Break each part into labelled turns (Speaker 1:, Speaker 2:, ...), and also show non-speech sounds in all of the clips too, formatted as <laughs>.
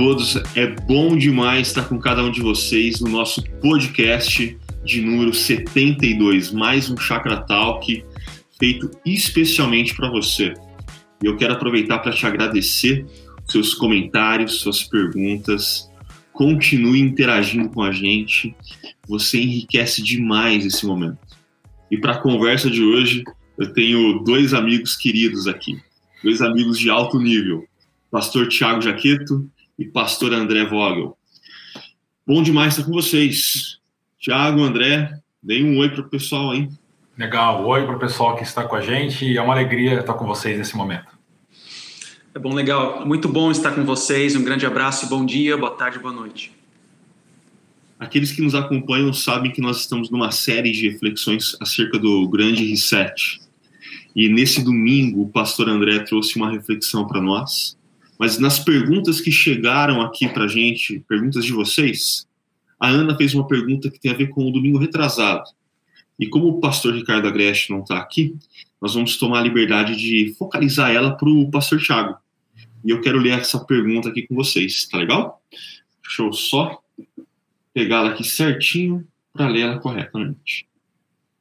Speaker 1: todos. É bom demais estar com cada um de vocês no nosso podcast de número 72, mais um Chakra Talk feito especialmente para você. E eu quero aproveitar para te agradecer seus comentários, suas perguntas. Continue interagindo com a gente. Você enriquece demais esse momento. E para a conversa de hoje, eu tenho dois amigos queridos aqui, dois amigos de alto nível, pastor Tiago Jaqueto e pastor André Vogel. Bom demais estar com vocês. Tiago, André, deem um oi para o pessoal aí.
Speaker 2: Legal, oi para o pessoal que está com a gente. É uma alegria estar com vocês nesse momento.
Speaker 3: É bom, legal. Muito bom estar com vocês. Um grande abraço, bom dia, boa tarde, boa noite.
Speaker 1: Aqueles que nos acompanham sabem que nós estamos numa série de reflexões acerca do grande reset. E nesse domingo, o pastor André trouxe uma reflexão para nós. Mas nas perguntas que chegaram aqui para gente, perguntas de vocês, a Ana fez uma pergunta que tem a ver com o domingo retrasado. E como o pastor Ricardo Agreste não está aqui, nós vamos tomar a liberdade de focalizar ela para o pastor Tiago. E eu quero ler essa pergunta aqui com vocês, tá legal? Deixa eu só pegá-la aqui certinho para ler ela corretamente.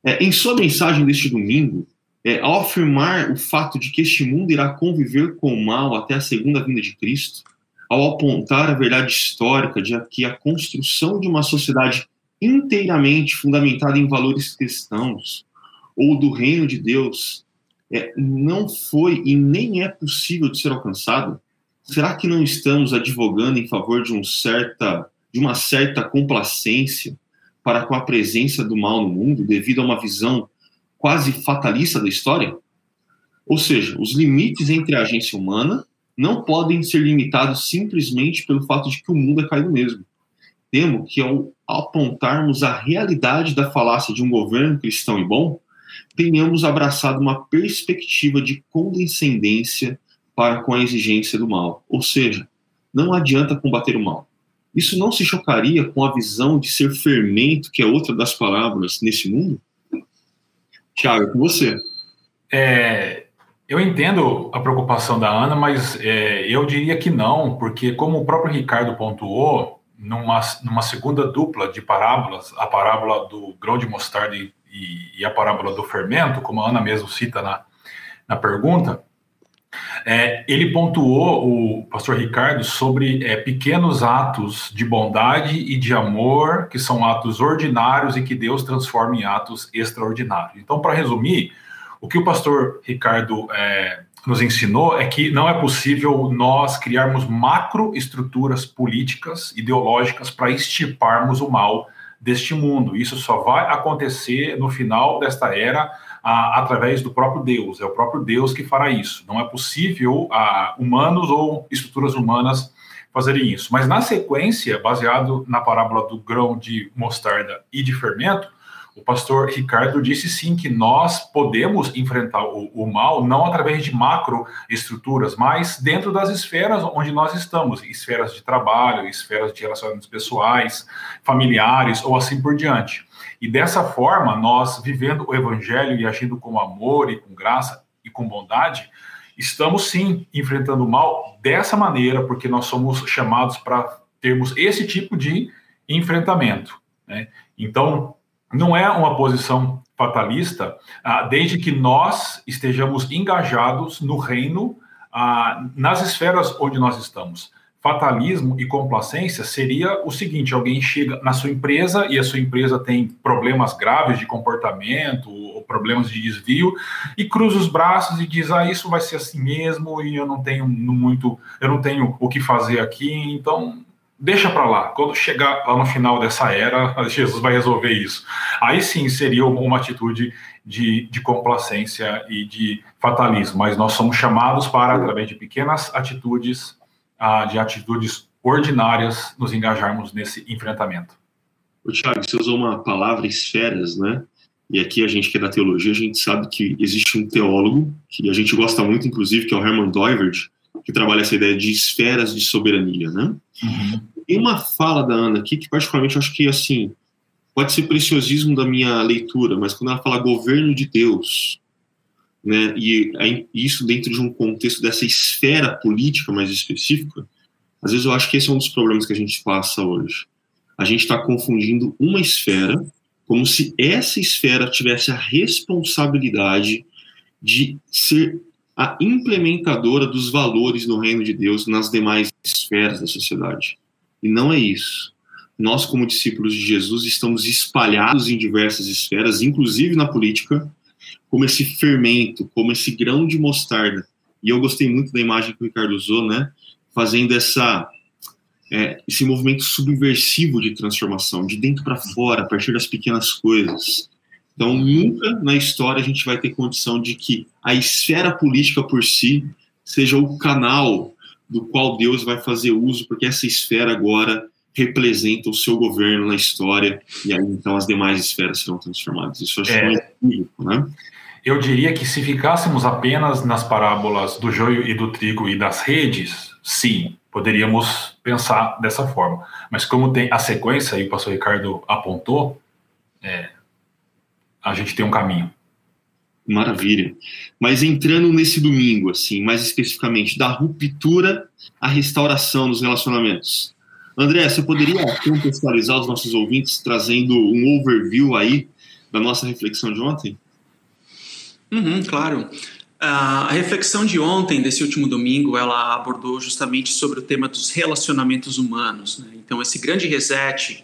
Speaker 1: É, em sua mensagem deste domingo, é, ao afirmar o fato de que este mundo irá conviver com o mal até a segunda vinda de Cristo, ao apontar a verdade histórica de que a construção de uma sociedade inteiramente fundamentada em valores cristãos ou do reino de Deus é, não foi e nem é possível de ser alcançado? Será que não estamos advogando em favor de, um certa, de uma certa complacência para com a presença do mal no mundo devido a uma visão quase fatalista da história? Ou seja, os limites entre a agência humana não podem ser limitados simplesmente pelo fato de que o mundo é caído mesmo. Temo que ao apontarmos a realidade da falácia de um governo cristão e bom, tenhamos abraçado uma perspectiva de condescendência para com a exigência do mal. Ou seja, não adianta combater o mal. Isso não se chocaria com a visão de ser fermento, que é outra das palavras nesse mundo? Tiago, é com você.
Speaker 2: É, eu entendo a preocupação da Ana, mas é, eu diria que não, porque como o próprio Ricardo pontuou, numa, numa segunda dupla de parábolas, a parábola do grão de mostarda e, e, a parábola do fermento, como a Ana mesmo cita na, na pergunta, é, ele pontuou, o pastor Ricardo, sobre é, pequenos atos de bondade e de amor, que são atos ordinários e que Deus transforma em atos extraordinários. Então, para resumir, o que o pastor Ricardo é, nos ensinou é que não é possível nós criarmos macroestruturas políticas, ideológicas, para extirparmos o mal deste mundo. Isso só vai acontecer no final desta era a, através do próprio Deus. É o próprio Deus que fará isso. Não é possível a, humanos ou estruturas humanas fazerem isso. Mas na sequência, baseado na parábola do grão de mostarda e de fermento, o pastor Ricardo disse sim que nós podemos enfrentar o, o, mal não através de macroestruturas, mas dentro das esferas onde nós estamos, esferas de trabalho, esferas de relacionamentos pessoais, familiares ou assim por diante. E dessa forma, nós vivendo o evangelho e agindo com amor e com graça e com bondade, estamos sim enfrentando o mal dessa maneira, porque nós somos chamados para termos esse tipo de enfrentamento. Né? Então, não é uma posição fatalista, ah, desde que nós estejamos engajados no reino, ah, nas esferas onde nós estamos. Fatalismo e complacência seria o seguinte: alguém chega na sua empresa e a sua empresa tem problemas graves de comportamento ou problemas de desvio e cruza os braços e diz: "Ah, isso vai ser assim mesmo e eu não tenho muito, eu não tenho o que fazer aqui, então deixa para lá. Quando chegar lá no final dessa era, Jesus vai resolver isso. Aí sim seria uma atitude de, de complacência e de fatalismo. Mas nós somos chamados para, através de pequenas atitudes, uh, de atitudes ordinárias, nos engajarmos nesse enfrentamento.
Speaker 1: O Thiago, você usou uma palavra esferas, né? E aqui a gente que é da teologia, a gente sabe que existe um teólogo que a gente gosta muito, inclusive, que é o Herman Doivert, que trabalha essa ideia de esferas de soberania, né? Uhum. Tem uma fala da Ana aqui que particularmente eu acho que assim pode ser preciosismo da minha leitura, mas quando ela fala governo de Deus, né, e isso dentro de um contexto dessa esfera política mais específica, Às vezes eu acho que esse é um dos problemas que a gente passa hoje. A gente está confundindo uma esfera como se essa esfera tivesse a responsabilidade de ser a implementadora dos valores do reino de Deus nas demais esferas da sociedade. E não é isso. Nós, como discípulos de Jesus, estamos espalhados em diversas esferas, inclusive na política, como esse fermento, como esse grão de mostarda. E eu gostei muito da imagem que o Ricardo usou, né? Fazendo essa é, esse movimento subversivo de transformação, de dentro para fora, a partir das pequenas coisas. Então, nunca na história a gente vai ter condição de que a esfera política por si seja o canal do qual Deus vai fazer uso, porque essa esfera agora representa o seu governo na história, e aí então as demais esferas serão transformadas. Isso acho é. equívoco, né?
Speaker 2: Eu diria que se ficássemos apenas nas parábolas do joio e do trigo e das redes, sim, poderíamos pensar dessa forma. Mas como tem a sequência, e o pastor Ricardo apontou, é, a gente tem um caminho.
Speaker 1: Maravilha. Mas entrando nesse domingo, assim, mais especificamente, da ruptura à restauração dos relacionamentos. André, você poderia contextualizar os nossos ouvintes trazendo um overview aí da nossa reflexão de ontem?
Speaker 3: Uhum, claro. A reflexão de ontem, desse último domingo, ela abordou justamente sobre o tema dos relacionamentos humanos. Né? Então, esse grande reset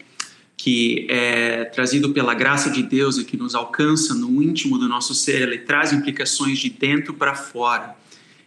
Speaker 3: que é trazido pela graça de Deus e que nos alcança no íntimo do nosso ser, ele traz implicações de dentro para fora.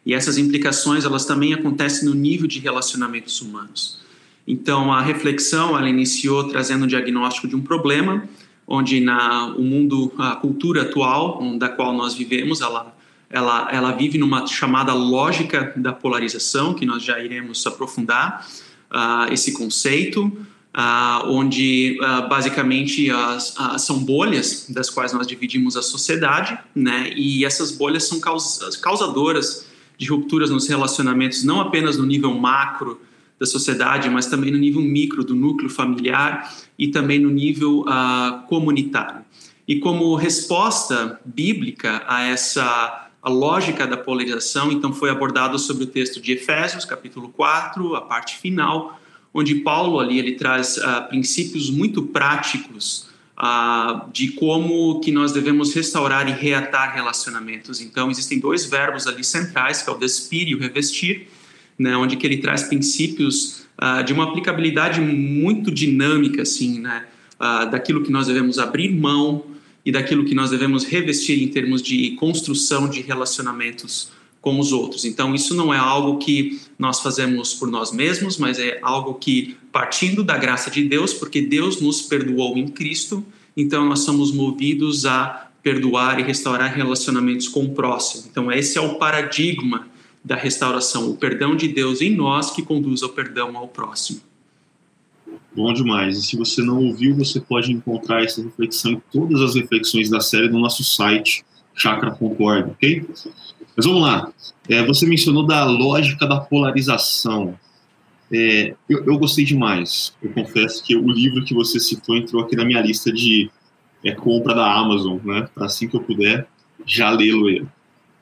Speaker 3: E essas implicações, elas também acontecem no nível de relacionamentos humanos. Então, a reflexão, ela iniciou trazendo um diagnóstico de um problema, onde na o mundo, a cultura atual, da qual nós vivemos, ela ela, ela vive numa chamada lógica da polarização, que nós já iremos aprofundar uh, esse conceito, uh, onde uh, basicamente as, são bolhas das quais nós dividimos a sociedade, né? E essas bolhas são caus causadoras de rupturas nos relacionamentos, não apenas no nível macro da sociedade, mas também no nível micro do núcleo familiar e também no nível uh, comunitário. E como resposta bíblica a essa a lógica da polarização, então foi abordado sobre o texto de Efésios, capítulo 4, a parte final, onde Paulo ali ele traz uh, princípios muito práticos uh, de como que nós devemos restaurar e reatar relacionamentos. Então existem dois verbos ali centrais, que é o despir e o revestir, né, onde que ele traz princípios uh, de uma aplicabilidade muito dinâmica, assim, né, daquilo que nós devemos abrir mão e daquilo que nós devemos revestir em termos de construção de relacionamentos com os outros. Então, isso não é algo que nós fazemos por nós mesmos, mas é algo que, partindo da graça de Deus, porque Deus nos perdoou em Cristo, então nós somos movidos a perdoar e restaurar relacionamentos com o próximo. Então, esse é o paradigma da restauração, o perdão de Deus em nós que conduz ao perdão ao próximo.
Speaker 1: Bom demais. E se você não ouviu, você pode encontrar essa reflexão e todas as reflexões da série no nosso site, chakra.org, ok? Mas vamos lá. É, você mencionou da lógica da polarização. É, eu, eu, gostei demais. Eu confesso que o livro que você citou entrou aqui na minha lista de é, compra da Amazon, né? Assim que eu puder já lê-lo.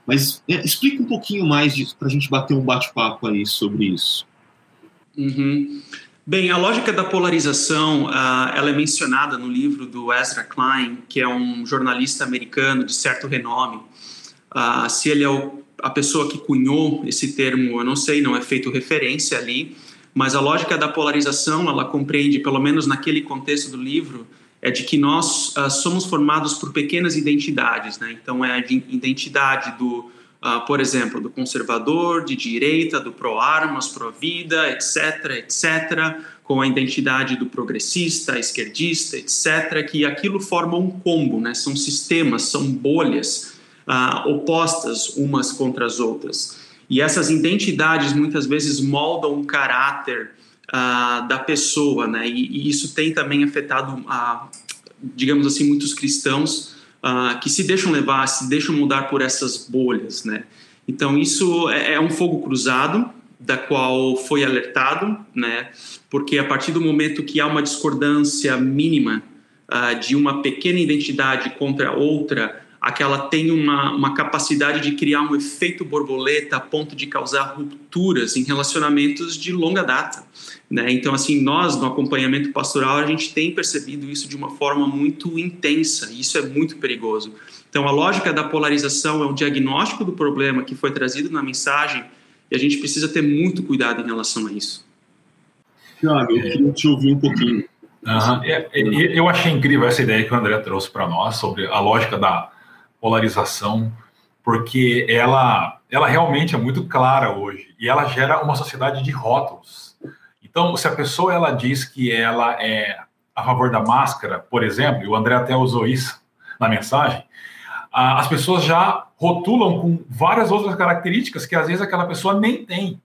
Speaker 1: Mas é, explica um pouquinho mais disso para a gente bater um bate-papo aí sobre isso.
Speaker 3: Uhum. Bem, a lógica da polarização, uh, ela é mencionada no livro do Ezra Klein, que é um jornalista americano de certo renome. Uh, se ele é o, a pessoa que cunhou esse termo, eu não sei, não é feito referência ali, mas a lógica da polarização, ela compreende, pelo menos naquele contexto do livro, é de que nós uh, somos formados por pequenas identidades, né? Então é a identidade do uh, por exemplo, do conservador, de direita, do pró-armas, pró-vida, etc., etc., com a identidade do progressista, esquerdista, etc., que aquilo forma um combo, né? são sistemas, são bolhas uh, opostas umas contra as outras. E essas identidades muitas vezes moldam o caráter uh, da pessoa, né? E, e, isso tem também afetado, uh, digamos assim, muitos cristãos uh, que se deixam levar, se deixam mudar por essas bolhas, né? Então isso é, é um fogo cruzado da qual foi alertado, né? Porque a partir do momento que há uma discordância mínima uh, de uma pequena identidade contra outra, a que ela tem uma, uma capacidade de criar um efeito borboleta a ponto de causar rupturas em relacionamentos de longa data. Né? Então, assim, nós no acompanhamento pastoral a gente tem percebido isso de uma forma muito intensa e isso é muito perigoso. Então, a lógica da polarização é um diagnóstico do problema que foi trazido na mensagem e a gente precisa ter muito cuidado em relação a isso.
Speaker 1: Tiago, eu queria te ouvir um pouquinho.
Speaker 2: Uhum. Eu achei incrível essa ideia que o André trouxe para nós sobre a lógica da polarização, porque ela, ela realmente é muito clara hoje e ela gera uma sociedade de rótulos. Então, se a pessoa ela diz que ela é a favor da máscara, por exemplo, e o André até usou isso na mensagem, as pessoas já rotulam com várias outras características que às vezes aquela pessoa nem tem.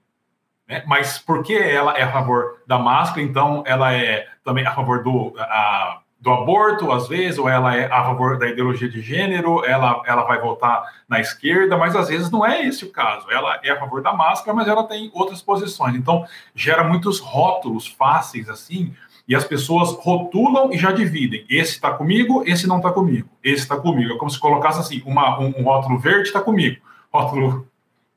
Speaker 2: Né? Mas porque ela é a favor da máscara, então ela é também a favor do, a, do aborto, às vezes, ou ela é a favor da ideologia de gênero, ela, ela vai votar na esquerda, mas às vezes não é esse o caso. Ela é a favor da máscara, mas ela tem outras posições. Então, gera muitos rótulos fáceis assim, e as pessoas rotulam e já dividem. Esse está comigo, esse não está comigo. Esse está comigo. É como se colocasse assim: uma, um, um rótulo verde está comigo, rótulo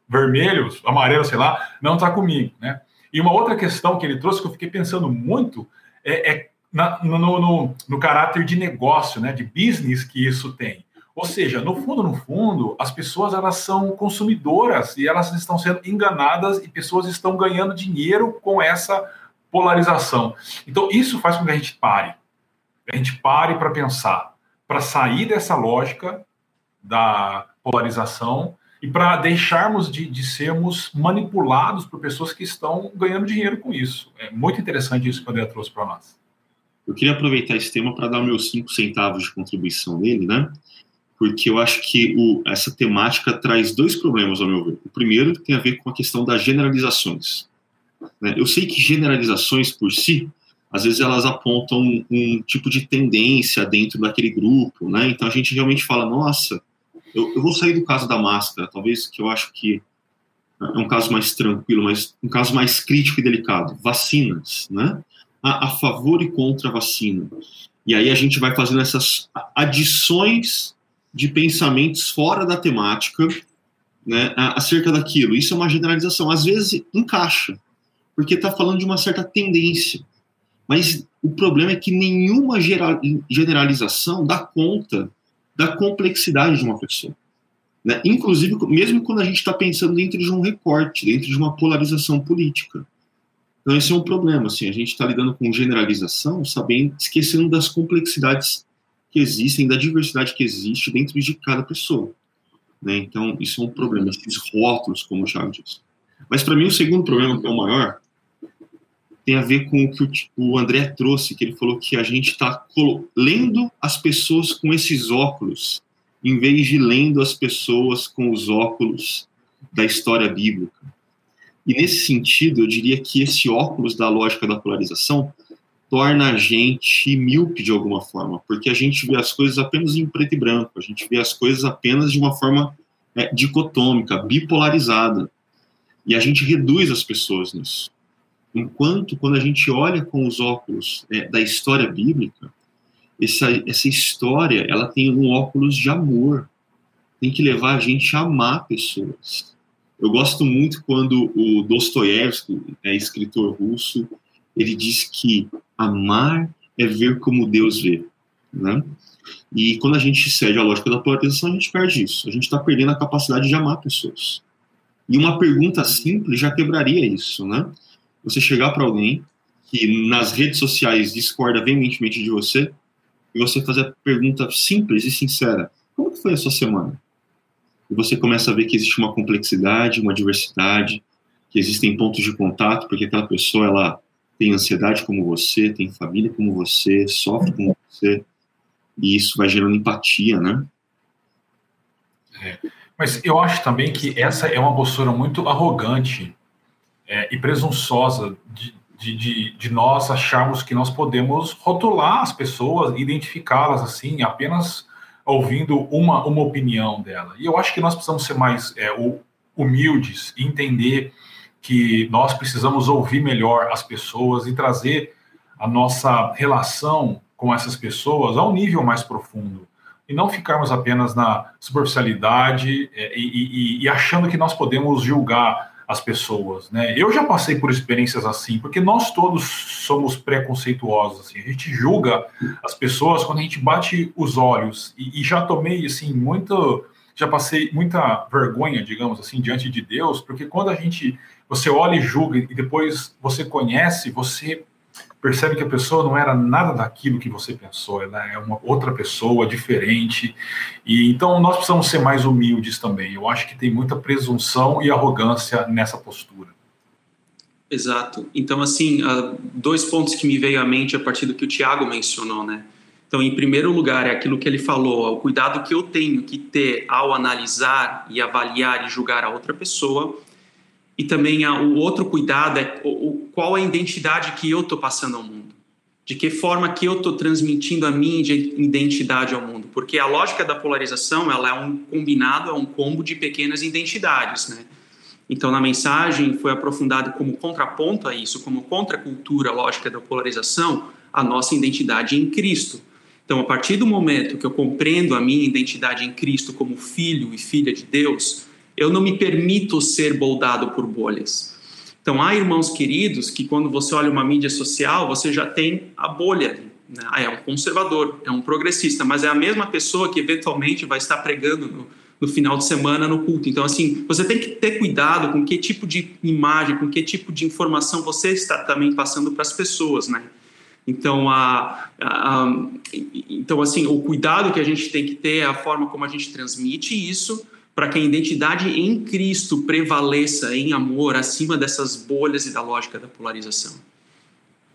Speaker 2: vermelho, amarelo, sei lá, não está comigo. Né? E uma outra questão que ele trouxe que eu fiquei pensando muito é, é na, no, no, no, caráter de negócio, né, de business que isso tem. Ou seja, no fundo, no fundo, as pessoas elas são consumidoras e elas estão sendo enganadas e pessoas estão ganhando dinheiro com essa polarização. Então, isso faz com que a gente pare. A gente pare para pensar, para sair dessa lógica da polarização e para deixarmos de, de, sermos manipulados por pessoas que estão ganhando dinheiro com isso. É muito interessante isso que o André trouxe para nós.
Speaker 1: Eu queria aproveitar esse tema para dar meus cinco centavos de contribuição nele, né? Porque eu acho que o, essa temática traz dois problemas, ao meu ver. O primeiro tem a ver com a questão das generalizações. Né? Eu sei que generalizações por si, às vezes elas apontam um, um tipo de tendência dentro daquele grupo, né? Então a gente realmente fala, nossa, eu, eu, vou sair do caso da máscara, talvez que eu acho que é um caso mais tranquilo, mas um caso mais crítico e delicado. Vacinas, né? A, a favor e contra a vacina. E aí a gente vai fazendo essas adições de pensamentos fora da temática né, acerca daquilo. Isso é uma generalização. Às vezes encaixa, porque está falando de uma certa tendência. Mas o problema é que nenhuma generalização dá conta da complexidade de uma pessoa. Né? Inclusive, mesmo quando a gente está pensando dentro de um recorte, dentro de uma polarização política. Então, esse é um problema. Assim, a gente está lidando com generalização, sabendo, esquecendo das complexidades que existem, da diversidade que existe dentro de cada pessoa. Né? Então, isso é um problema, esses rótulos, como o Thiago disse. Mas, para mim, o segundo problema, que é o maior, tem a ver com o que o André trouxe, que ele falou que a gente está lendo as pessoas com esses óculos, em vez de lendo as pessoas com os óculos da história bíblica. E nesse sentido, eu diria que esse óculos da lógica da polarização torna a gente míope de alguma forma, porque a gente vê as coisas apenas em preto e branco, a gente vê as coisas apenas de uma forma é, dicotômica, bipolarizada. E a gente reduz as pessoas nisso. Enquanto, quando a gente olha com os óculos é, da história bíblica, essa, essa história ela tem um óculos de amor, tem que levar a gente a amar pessoas eu gosto muito quando o Dostoiévski, é escritor russo, ele diz que amar é ver como Deus vê, né? E quando a gente cede à lógica da polarização, a gente perde isso. A gente está perdendo a capacidade de amar pessoas. E uma pergunta simples já quebraria isso, né? Você chegar para alguém que nas redes sociais discorda veementemente de você e você fazer a pergunta simples e sincera: como foi a sua semana? E você começa a ver que existe uma complexidade, uma diversidade, que existem pontos de contato, porque aquela pessoa ela tem ansiedade como você, tem família como você, sofre como você, e isso vai gerando empatia, né?
Speaker 2: É, mas eu acho também que essa é uma postura muito arrogante é, e presunçosa de, de, de, de, nós acharmos que nós podemos rotular as pessoas, identificá-las assim, apenas ouvindo uma, uma opinião dela. E eu acho que nós precisamos ser mais é, humildes e entender que nós precisamos ouvir melhor as pessoas e trazer a nossa relação com essas pessoas a um nível mais profundo. e não ficarmos apenas na superficialidade é, e, e, e achando que nós podemos julgar as pessoas, né? Eu já passei por experiências assim, porque nós todos somos preconceituosos, assim, a gente julga as pessoas quando a gente bate os olhos e, e, já tomei assim muito, já passei muita vergonha, digamos assim, diante de Deus, porque quando a gente você olha e julga e depois você conhece, você percebe que a pessoa não era nada daquilo que você pensou, ela é uma outra pessoa diferente. E então nós precisamos ser mais humildes também. Eu acho que tem muita presunção e arrogância nessa postura.
Speaker 3: Exato. Então assim, ah, dois pontos que me veio à mente a partir do que o Tiago mencionou, né? Então, em primeiro lugar, é aquilo que ele falou, o cuidado que eu tenho que ter ao analisar e avaliar e julgar a outra pessoa. E também o outro cuidado é o, qual é a identidade que eu estou passando ao mundo. De que forma que eu estou transmitindo a minha identidade ao mundo. Porque a lógica da polarização ela é um combinado, é um combo de pequenas identidades. Né? Então, na mensagem foi aprofundado como contraponto a isso, como contracultura lógica da polarização, a nossa identidade em Cristo. Então, a partir do momento que eu compreendo a minha identidade em Cristo como filho e filha de Deus, eu não me permito ser moldado por bolhas. Então, há irmãos queridos que, quando você olha uma mídia social, você já tem a bolha ali. Né? Ah, é um conservador, é um progressista, mas é a mesma pessoa que eventualmente vai estar pregando no, no final de semana no culto. Então, assim, você tem que ter cuidado com que tipo de imagem, com que tipo de informação você está também passando para as pessoas, né? Então, a, a, a, então, assim, o cuidado que a gente tem que ter é a forma como a gente transmite isso, para que a identidade em Cristo prevaleça em amor acima dessas bolhas e da lógica da polarização.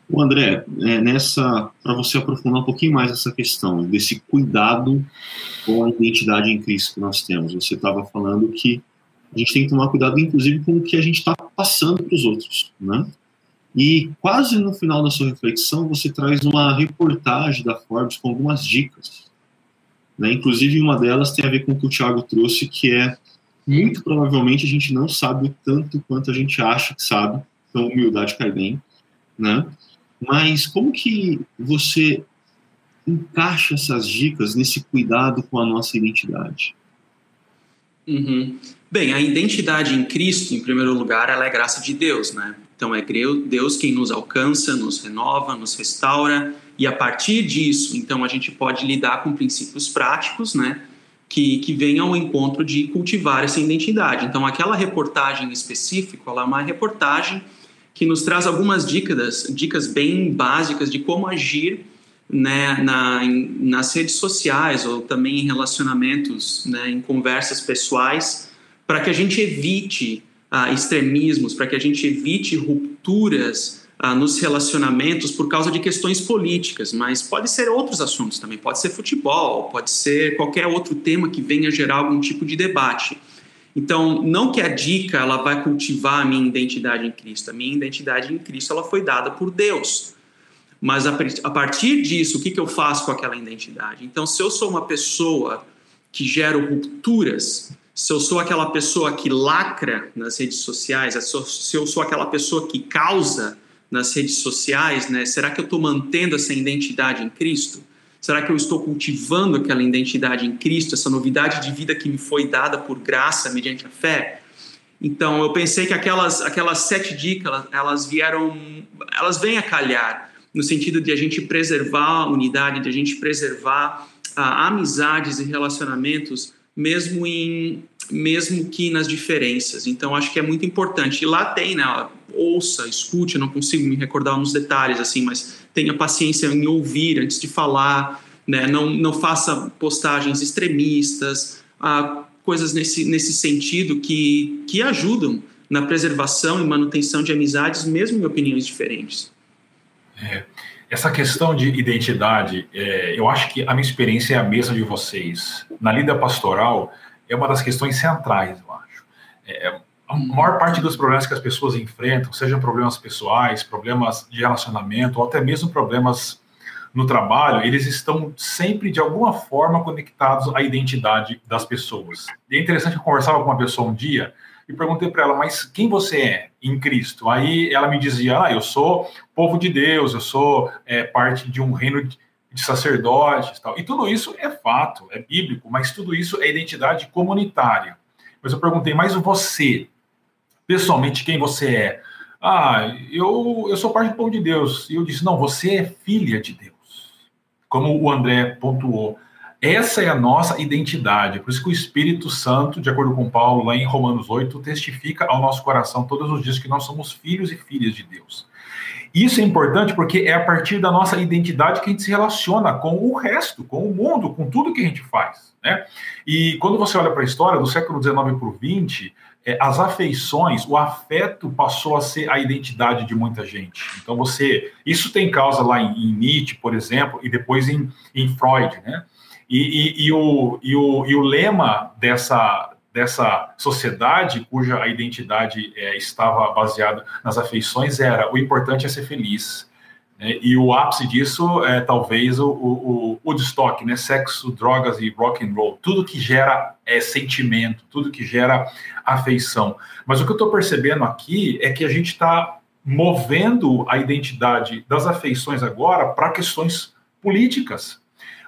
Speaker 1: O André, é, nessa para você aprofundar um pouquinho mais essa questão desse cuidado com a identidade em Cristo que nós temos. Você estava falando que a gente tem que tomar cuidado, inclusive, com o que a gente está passando para os outros, né? E quase no final da sua reflexão, você traz uma reportagem da Forbes com algumas dicas né? Inclusive, uma delas tem a ver com o que o Thiago trouxe, que é muito provavelmente a gente não sabe tanto quanto a gente acha que sabe, então humildade cai bem, né? Mas como que você encaixa essas dicas nesse cuidado com a nossa identidade?
Speaker 3: Uhum. Bem, a identidade em Cristo, em primeiro lugar, ela é graça de Deus, né? Então é Deus quem nos alcança, nos renova, nos restaura, e a partir disso, então, a gente pode lidar com princípios práticos, né? Que, que venham ao encontro de cultivar essa identidade. Então, aquela reportagem específica, ela é uma reportagem que nos traz algumas dicas, dicas bem básicas de como agir né, na, em, nas redes sociais ou também em relacionamentos, né, em conversas pessoais, para que a gente evite ah, extremismos, para que a gente evite rupturas ah, nos relacionamentos por causa de questões políticas, mas pode ser outros assuntos também, pode ser futebol, pode ser qualquer outro tema que venha gerar algum tipo de debate. Então, não que a dica ela vai cultivar a minha identidade em Cristo, a minha identidade em Cristo ela foi dada por Deus. Mas a, partir disso, o que, que eu faço com aquela identidade? Então, se eu sou uma pessoa que gera rupturas, se eu sou aquela pessoa que lacra nas redes sociais, se eu sou aquela pessoa que causa nas redes sociais, né? Será que eu estou mantendo essa identidade em Cristo? Será que eu estou cultivando aquela identidade em Cristo, essa novidade de vida que me foi dada por graça mediante a fé? Então, eu pensei que aquelas, aquelas sete dicas, elas vieram, elas vêm a calhar, no sentido de a gente preservar a unidade, de a gente preservar ah, amizades e relacionamentos, mesmo em mesmo que nas diferenças. Então, acho que é muito importante. E lá tem, né? Ouça, escute, não consigo me recordar nos detalhes, assim, mas tenha paciência em ouvir antes de falar, né? Não, não faça postagens extremistas, ah, coisas nesse, nesse sentido que, que ajudam na preservação e manutenção de amizades, mesmo em opiniões diferentes.
Speaker 2: É. Essa questão de identidade, é, eu acho que a minha experiência é a mesma de vocês. Na lida pastoral, é uma das questões centrais, eu acho. É, a maior parte dos problemas que as pessoas enfrentam, sejam problemas pessoais, problemas de relacionamento, ou até mesmo problemas no trabalho, eles estão sempre, de alguma forma, conectados à identidade das pessoas. E é interessante, eu conversava com uma pessoa um dia e perguntei para ela, mas quem você é em Cristo? Aí ela me dizia, ah, eu sou povo de Deus, eu sou é, parte de um reino de sacerdotes tal. E tudo isso é fato, é bíblico, mas tudo isso é identidade comunitária. Mas eu perguntei, mas você, pessoalmente, quem você é? Ah, eu, eu sou parte do povo de Deus. E eu disse, não, você é filha de Deus. Como o André pontuou. Essa é a nossa identidade. Por isso que o Espírito Santo, de acordo com Paulo, lá em Romanos 8, testifica ao nosso coração todos os dias que nós somos filhos e filhas de Deus. Isso é importante porque é a partir da nossa identidade que a gente se relaciona com o resto, com o mundo, com tudo que a gente faz. Né? E quando você olha para a história do século XIX para o XX, é, as afeições, o afeto passou a ser a identidade de muita gente. Então você, isso tem causa lá em, em Nietzsche, por exemplo, e depois em, em Freud, né? E, e, e, o, e, o, e o lema dessa, dessa sociedade cuja identidade é, estava baseada nas afeições era o importante é ser feliz. Né? E o ápice disso é talvez o, o, né? Sexo, drogas e rock and roll, tudo que gera é, sentimento, tudo que gera afeição. Mas o que eu estou percebendo aqui é que a gente está movendo a identidade das afeições agora para questões políticas.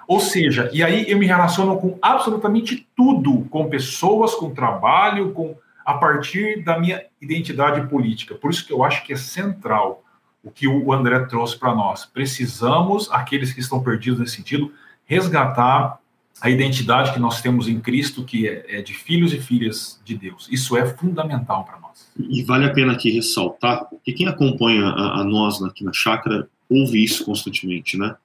Speaker 2: Ou seja, e aí eu me relaciono com absolutamente tudo, com pessoas, com trabalho, com a partir da minha identidade política. Por isso que eu acho que é central o que o André trouxe para nós. Precisamos, aqueles que estão perdidos nesse sentido, resgatar a identidade que nós temos em Cristo, que é, é de filhos e filhas de Deus. Isso é fundamental para nós.
Speaker 1: E vale a pena aqui ressaltar, que quem acompanha a, a nós aqui na chácara ouve isso constantemente, né?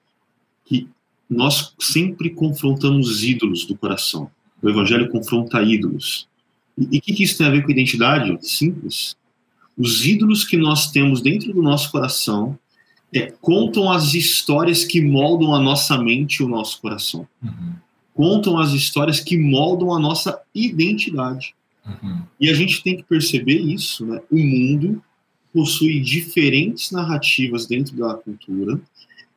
Speaker 1: Que nós sempre confrontamos ídolos do coração. O evangelho confronta ídolos. E o que, que isso tem a ver com identidade? Simples. Os ídolos que nós temos dentro do nosso coração é, contam as histórias que moldam a nossa mente e o nosso coração. Uhum. Contam as histórias que moldam a nossa identidade. Uhum. E a gente tem que perceber isso. Né? O mundo possui diferentes narrativas dentro da cultura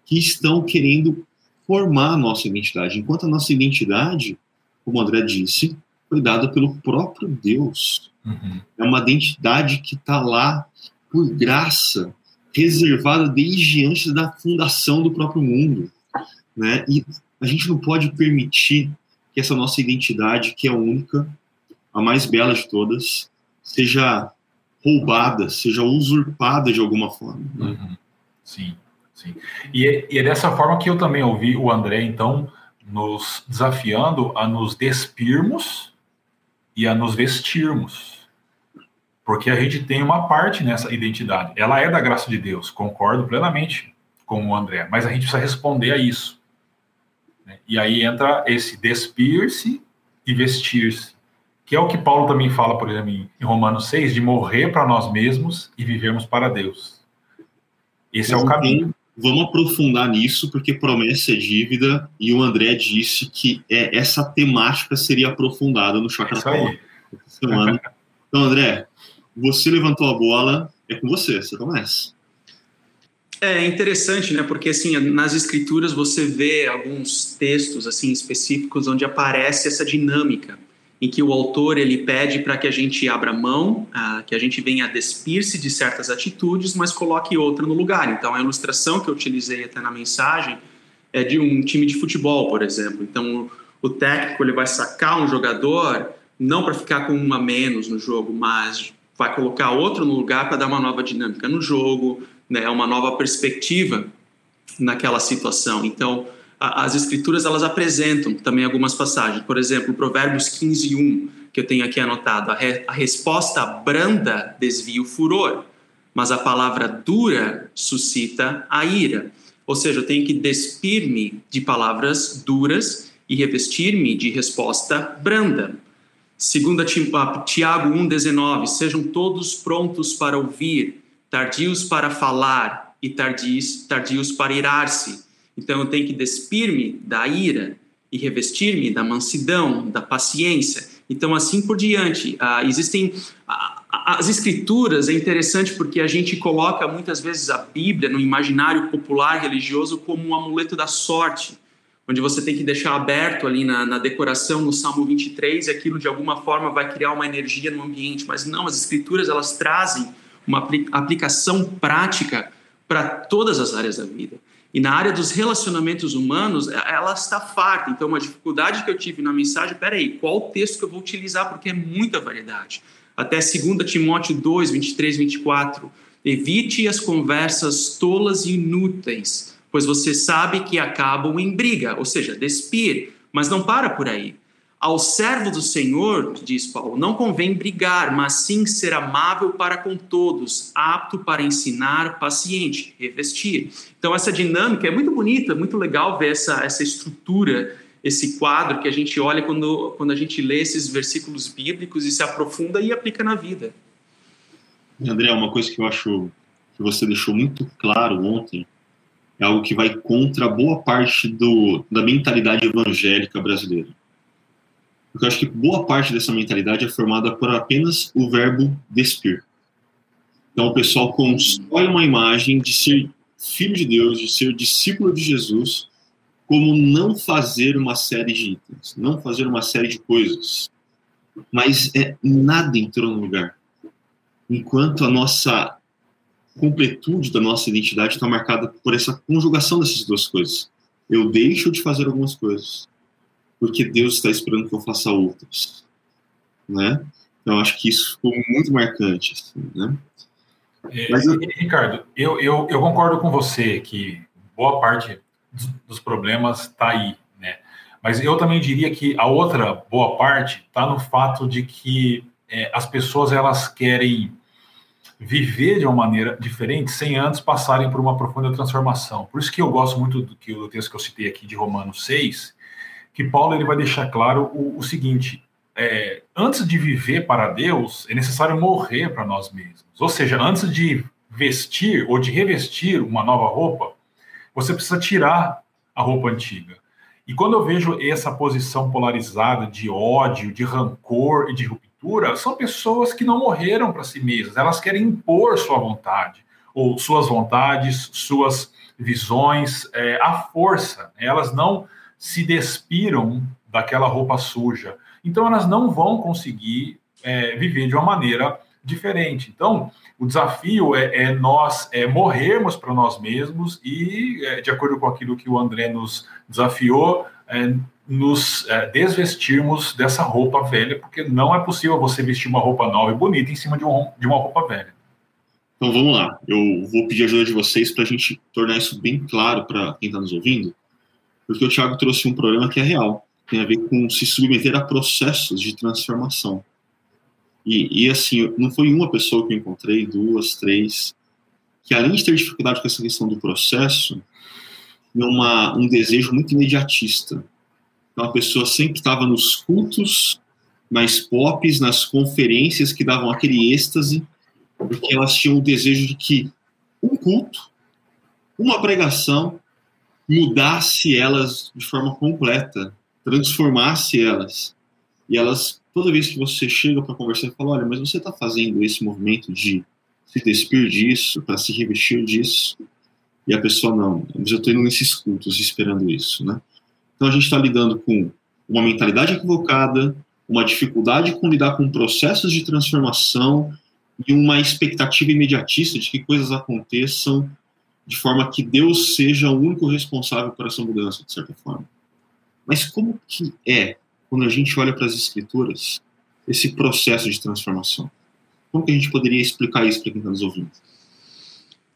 Speaker 1: que estão querendo formar a nossa identidade. Enquanto a nossa identidade, como o André disse, foi dada pelo próprio Deus. Uhum. É uma identidade que está lá por graça, reservada desde antes da fundação do próprio mundo. Né? E a gente não pode permitir que essa nossa identidade, que é única, a mais bela de todas, seja roubada, seja usurpada de alguma forma. Né?
Speaker 2: Uhum. Sim. Sim. E é, e é dessa forma que eu também ouvi o André, então, nos desafiando a nos despirmos e a nos vestirmos. Porque a gente tem uma parte nessa identidade. Ela é da graça de Deus, concordo plenamente com o André, mas a gente precisa responder a isso. Né? E aí entra esse despir-se e vestir-se, que é o que Paulo também fala, por exemplo, em Romanos 6, de morrer para nós mesmos e vivermos para Deus. Esse é o caminho
Speaker 1: vamos aprofundar nisso, porque promessa é dívida, e o André disse que é, essa temática seria aprofundada no Chakra Power semana. Então, André, você levantou a bola, é com você, você começa.
Speaker 3: É interessante, né? Porque assim, nas escrituras você vê alguns textos assim específicos onde aparece essa dinâmica em que o autor ele pede para que a gente abra mão, ah, que a gente venha a despir-se de certas atitudes, mas coloque outra no lugar. Então, a ilustração que eu utilizei até na mensagem é de um time de futebol, por exemplo. Então, o, técnico ele vai sacar um jogador não para ficar com um a menos no jogo, mas vai colocar outro no lugar para dar uma nova dinâmica no jogo, né, uma nova perspectiva naquela situação. Então, as escrituras elas apresentam também algumas passagens. Por exemplo, Provérbios 15, 1, que eu tenho aqui anotado. A, re, a resposta branda desvia o furor, mas a palavra dura suscita a ira. Ou seja, eu tenho que despir-me de palavras duras e revestir-me de resposta branda. Segundo Tiago 1,19, sejam todos prontos para ouvir, tardios para falar e tardios, tardios para irar-se então eu tenho que despir-me da ira e revestir-me da mansidão, da paciência. Então assim por diante. Ah, existem ah, as escrituras é interessante porque a gente coloca muitas vezes a Bíblia no imaginário popular religioso como um amuleto da sorte, onde você tem que deixar aberto ali na, na decoração no Salmo 23 e aquilo de alguma forma vai criar uma energia no ambiente. Mas não, as escrituras elas trazem uma aplicação prática para todas as áreas da vida. E na área dos relacionamentos humanos, ela está farta. Então, uma dificuldade que eu tive na mensagem, peraí, qual texto que eu vou utilizar? Porque é muita variedade. Até 2 Timóteo 2, 23, 24. Evite as conversas tolas e inúteis, pois você sabe que acabam em briga, ou seja, despir. Mas não para por aí. Ao servo do Senhor, diz Paulo, não convém brigar, mas sim ser amável para com todos, apto para ensinar, paciente, revestir. Então, essa dinâmica é muito bonita, muito legal ver essa, essa estrutura, esse quadro que a gente olha quando, quando a gente lê esses versículos bíblicos e se aprofunda e aplica na vida.
Speaker 1: André, uma coisa que eu acho que você deixou muito claro ontem é algo que vai contra boa parte do, da mentalidade evangélica brasileira porque eu acho que boa parte dessa mentalidade é formada por apenas o verbo despir. Então o pessoal constrói uma imagem de ser filho de Deus, de ser discípulo de Jesus, como não fazer uma série de itens, não fazer uma série de coisas. Mas é, nada entrou no lugar. Enquanto a nossa completude da nossa identidade está marcada por essa conjugação dessas duas coisas. Eu deixo de fazer algumas coisas porque Deus está esperando que eu faça outras, né? Então acho que isso ficou muito marcante, assim, né?
Speaker 2: É, Mas, eu... Ricardo, eu, eu, eu concordo com você que boa parte dos problemas está aí, né? Mas eu também diria que a outra boa parte está no fato de que é, as pessoas elas querem viver de uma maneira diferente sem antes passarem por uma profunda transformação. Por isso que eu gosto muito do que o texto que eu citei aqui de Romanos 6, que Paulo ele vai deixar claro o, o seguinte: é, antes de viver para Deus, é necessário morrer para nós mesmos. Ou seja, antes de vestir ou de revestir uma nova roupa, você precisa tirar a roupa antiga. E quando eu vejo essa posição polarizada de ódio, de rancor e de ruptura, são pessoas que não morreram para si mesmas, elas querem impor sua vontade, ou suas vontades, suas visões, é, à força. Elas não se despiram daquela roupa suja. Então, elas não vão conseguir é, viver de uma maneira diferente. Então, o desafio é, é nós é, morrermos para nós mesmos e, é, de acordo com aquilo que o André nos desafiou, é, nos é, desvestirmos dessa roupa velha, porque não é possível você vestir uma roupa nova e bonita em cima de, um, de uma roupa velha.
Speaker 1: Então vamos lá, eu vou pedir ajuda de vocês para a gente tornar isso bem claro para quem está nos ouvindo porque o Thiago trouxe um problema que é real, tem a ver com se submeter a processos de transformação. E, e assim, não foi uma pessoa que eu encontrei, duas, três, que além de ter dificuldade com essa questão do processo, tinha uma, um desejo muito imediatista. Então a pessoa sempre estava nos cultos mais pop, nas conferências que davam aquele êxtase, porque elas tinham o desejo de que um culto, uma pregação, mudasse elas de forma completa, transformasse elas. E elas, toda vez que você chega para conversar, fala: olha, mas você está fazendo esse movimento de se despir disso, para se revestir disso. E a pessoa, não, mas eu estou indo nesses cultos esperando isso, né? Então a gente está lidando com uma mentalidade equivocada, uma dificuldade com lidar com processos de transformação e uma expectativa imediatista de que coisas aconteçam de forma que Deus seja o único responsável por essa mudança, de certa forma. Mas como que é, quando a gente olha para as escrituras, esse processo de transformação? Como que a gente poderia explicar isso para quem está nos ouvindo?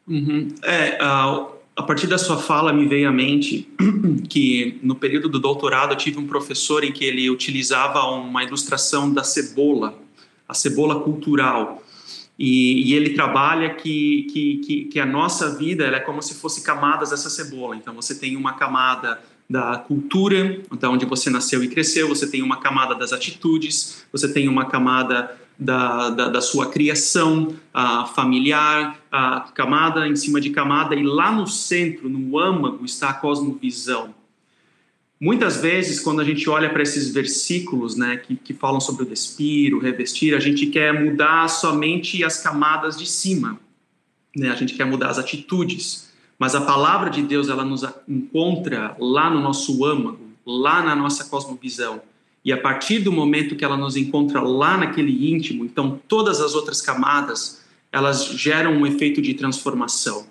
Speaker 3: Uhum. É, a, a partir da sua fala me veio à mente <clears throat> que no período do doutorado eu tive um professor em que ele utilizava uma ilustração da cebola, a cebola cultural. E, e, ele trabalha que, que, que, que, a nossa vida é como se fosse camadas dessa cebola. Então, você tem uma camada da cultura, da onde você nasceu e cresceu, você tem uma camada das atitudes, você tem uma camada da, da, da sua criação uh, familiar, a uh, camada em cima de camada, e lá no centro, no âmago, está a cosmovisão. Muitas vezes, quando a gente olha para esses versículos né, que, que falam sobre o despir, o revestir, a gente quer mudar somente as camadas de cima, né? a gente quer mudar as atitudes. Mas a palavra de Deus ela nos encontra lá no nosso âmago, lá na nossa cosmovisão. E a partir do momento que ela nos encontra lá naquele íntimo, então todas as outras camadas elas geram um efeito de transformação.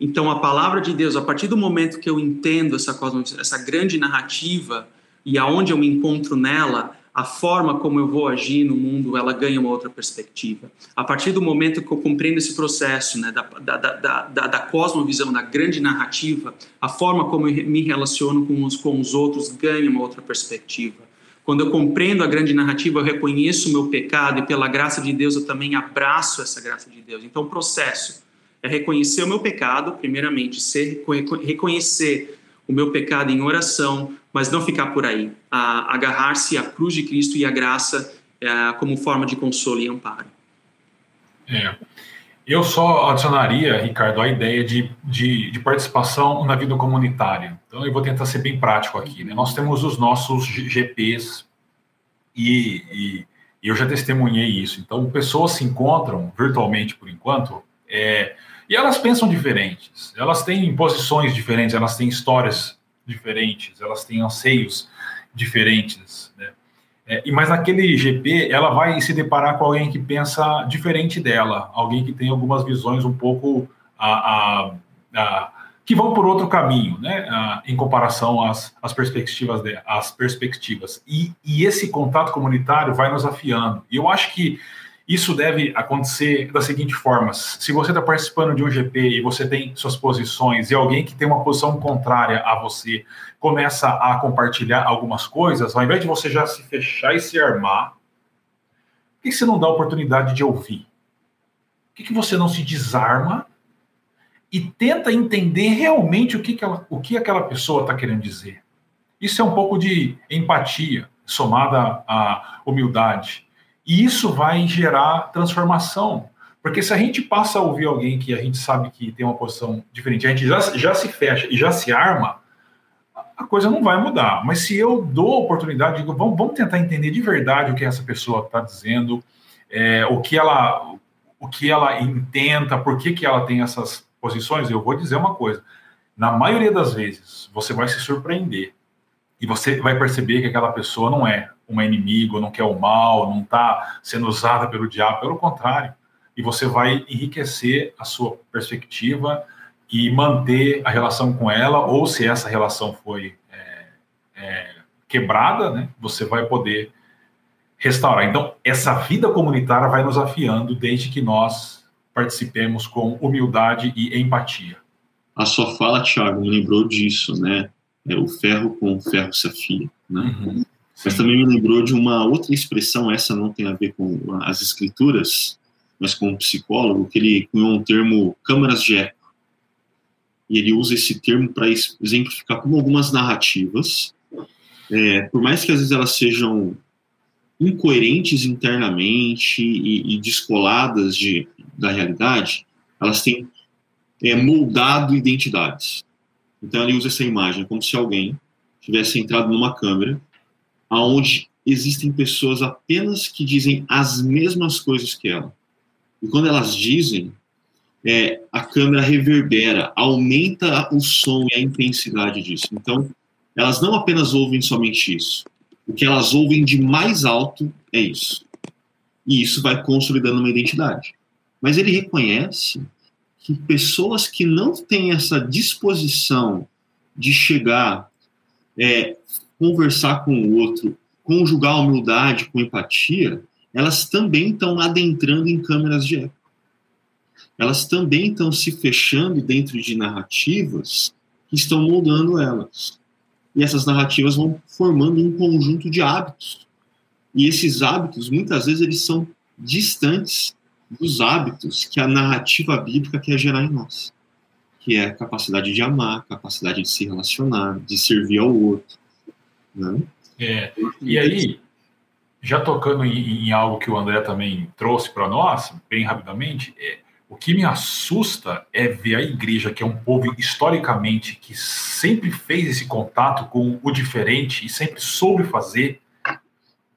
Speaker 3: Então, a palavra de Deus, a partir do momento que eu entendo essa, essa grande narrativa e aonde eu me encontro nela, a forma como eu vou agir no mundo, ela ganha uma outra perspectiva. A partir do momento que eu compreendo esse processo né, da, da, da, da, da cosmovisão, da grande narrativa, a forma como eu me relaciono com os, com os outros ganha uma outra perspectiva. Quando eu compreendo a grande narrativa, eu reconheço o meu pecado e pela graça de Deus eu também abraço essa graça de Deus. Então, o processo é reconhecer o meu pecado, primeiramente, ser, reconhecer o meu pecado em oração, mas não ficar por aí. Agarrar-se à cruz de Cristo e à graça é, como forma de consolo e amparo.
Speaker 2: É. Eu só adicionaria, Ricardo, a ideia de, de, de, participação na vida comunitária. Então, eu vou tentar ser bem prático aqui. Né? Nós temos os nossos GPs e, e, eu já testemunhei isso. Então, pessoas se encontram virtualmente, por enquanto, é, e elas pensam diferentes, elas têm posições diferentes, elas têm histórias diferentes, elas têm anseios diferentes. Né? É, e mas naquele GP ela vai se deparar com alguém que pensa diferente dela, alguém que tem algumas visões um pouco a, a, a que vão por outro caminho, né, em comparação às, às perspectivas de, às perspectivas. E, e esse contato comunitário vai nos afiando. E eu acho que isso deve acontecer da seguinte forma: se você está participando de um GP e você tem suas posições e alguém que tem uma posição contrária a você começa a compartilhar algumas coisas, ao invés de você já se fechar e se armar, por que você não dá a oportunidade de ouvir? Por que você não se desarma e tenta entender realmente o que, que, ela, o que aquela pessoa está querendo dizer? Isso é um pouco de empatia somada à humildade. E isso vai gerar transformação. Porque se a gente passa a ouvir alguém que a gente sabe que tem uma posição diferente, a gente já, já se fecha e já se arma, a coisa não vai mudar. Mas se eu dou a oportunidade, digo, vamos, vamos tentar entender de verdade o que essa pessoa está dizendo, é, o, que ela, o que ela intenta, por que, que ela tem essas posições, eu vou dizer uma coisa. Na maioria das vezes, você vai se surpreender e você vai perceber que aquela pessoa não é uma inimigo, não quer o mal, não está sendo usada pelo diabo, pelo contrário. E você vai enriquecer a sua perspectiva e manter a relação com ela, ou se essa relação foi é, é, quebrada, né, você vai poder restaurar. Então, essa vida comunitária vai nos afiando desde que nós participemos com humildade e empatia.
Speaker 1: A sua fala, Thiago, me lembrou disso, né? É, o ferro com o ferro se afia, né? Uhum. Mas também me lembrou de uma outra expressão, essa não tem a ver com as escrituras, mas com um psicólogo, que ele cunhou um termo câmaras de eco. E ele usa esse termo para exemplificar como algumas narrativas, é, por mais que às vezes elas sejam incoerentes internamente e, e descoladas de, da realidade, elas têm é, moldado identidades. Então ele usa essa imagem como se alguém tivesse entrado numa câmera aonde existem pessoas apenas que dizem as mesmas coisas que ela. E quando elas dizem, é, a câmera reverbera, aumenta o som e a intensidade disso. Então, elas não apenas ouvem somente isso. O que elas ouvem de mais alto é isso. E isso vai consolidando uma identidade. Mas ele reconhece que pessoas que não têm essa disposição de chegar é, conversar com o outro, conjugar humildade com empatia, elas também estão adentrando em câmeras de eco. Elas também estão se fechando dentro de narrativas que estão moldando elas. E essas narrativas vão formando um conjunto de hábitos. E esses hábitos, muitas vezes, eles são distantes dos hábitos que a narrativa bíblica quer gerar em nós, que é a capacidade de amar, capacidade de se relacionar, de servir ao outro, né?
Speaker 2: É, e aí, já tocando em, em, algo que o André também trouxe para nós, bem rapidamente, é, o que me assusta é ver a igreja, que é um povo historicamente que sempre fez esse contato com o diferente e sempre soube fazer,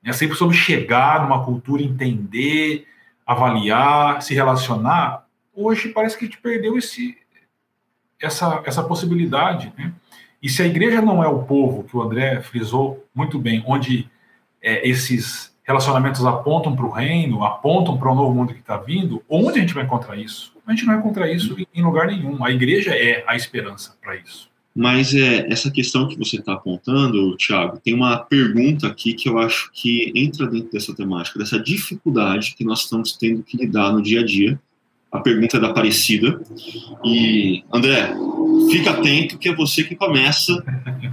Speaker 2: né, sempre soube chegar numa cultura, entender, avaliar, se relacionar. Hoje parece que a gente perdeu esse, essa, essa possibilidade. Né? E se a igreja não é o povo, que o André frisou muito bem, onde é, esses relacionamentos apontam para o reino, apontam para o novo mundo que está vindo, onde a gente vai encontrar isso? A gente não vai encontrar isso em lugar nenhum. A igreja é a esperança para isso.
Speaker 1: Mas é, essa questão que você está apontando, Tiago, tem uma pergunta aqui que eu acho que entra dentro dessa temática, dessa dificuldade que nós estamos tendo que lidar no dia a dia. A pergunta é da Aparecida. E, André, fica atento que é você que começa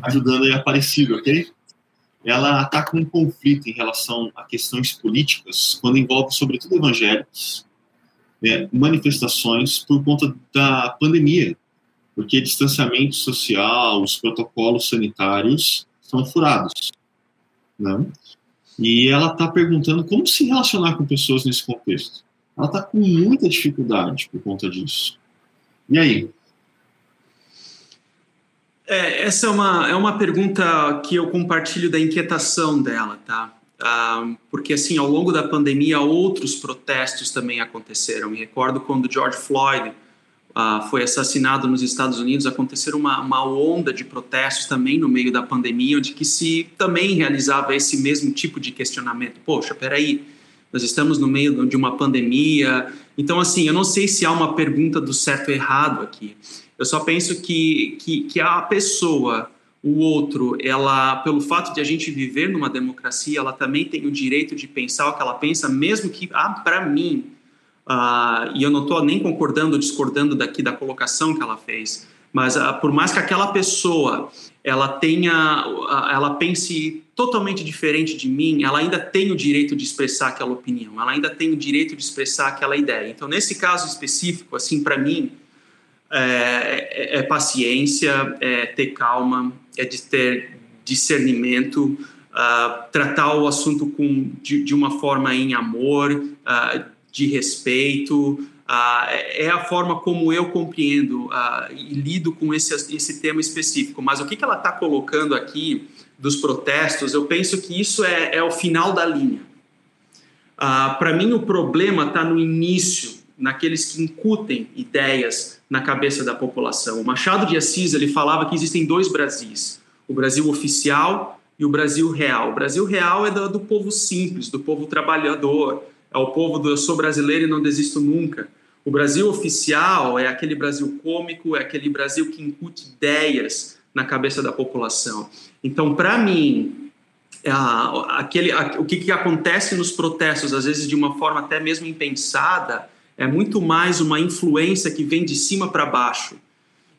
Speaker 1: ajudando aí a Aparecida, ok? ela está com um conflito em relação a questões políticas, quando envolve, sobretudo, evangélicos, é, manifestações por conta da pandemia, porque distanciamento social, os protocolos sanitários são furados. Né? E ela está perguntando como se relacionar com pessoas nesse contexto. Ela está com muita dificuldade por conta disso. E aí?
Speaker 3: É, essa é uma, é uma pergunta que eu compartilho da inquietação dela, tá? Ah, porque, assim, ao longo da pandemia, outros protestos também aconteceram. Me recordo quando George Floyd ah, foi assassinado nos Estados Unidos, aconteceram uma, uma onda de protestos também no meio da pandemia, onde que se também realizava esse mesmo tipo de questionamento. Poxa, peraí, nós estamos no meio de uma pandemia. Então, assim, eu não sei se há uma pergunta do certo e errado aqui. Eu só penso que, que, que a pessoa, o outro, ela, pelo fato de a gente viver numa democracia, ela também tem o direito de pensar o que ela pensa, mesmo que, ah, para mim, uh, e eu não estou nem concordando ou discordando daqui da colocação que ela fez, mas uh, por mais que aquela pessoa ela tenha, uh, ela pense totalmente diferente de mim, ela ainda tem o direito de expressar aquela opinião, ela ainda tem o direito de expressar aquela ideia. Então, nesse caso específico, assim, para mim, é, é, é, paciência, é ter calma, é de ter discernimento, uh, tratar o assunto com, de, de, uma forma em amor, de respeito. Uh, é a forma como eu compreendo e lido com esse, esse tema específico. Mas o que, que ela está colocando aqui dos protestos, eu penso que isso é, é o final da linha. Para mim, o problema está no início, naqueles que incutem ideias na cabeça da população. O Machado de Assis ele falava que existem dois Brasis: o Brasil oficial e o Brasil real. O Brasil real é do, do povo simples, do povo trabalhador, é o povo do eu sou brasileiro e não desisto nunca. O Brasil oficial é aquele Brasil cômico, é aquele Brasil que incute ideias na cabeça da população. Então, para mim, aquele, o que, que acontece nos protestos, às vezes de uma forma até mesmo impensada, é muito mais uma influência que vem de cima para baixo.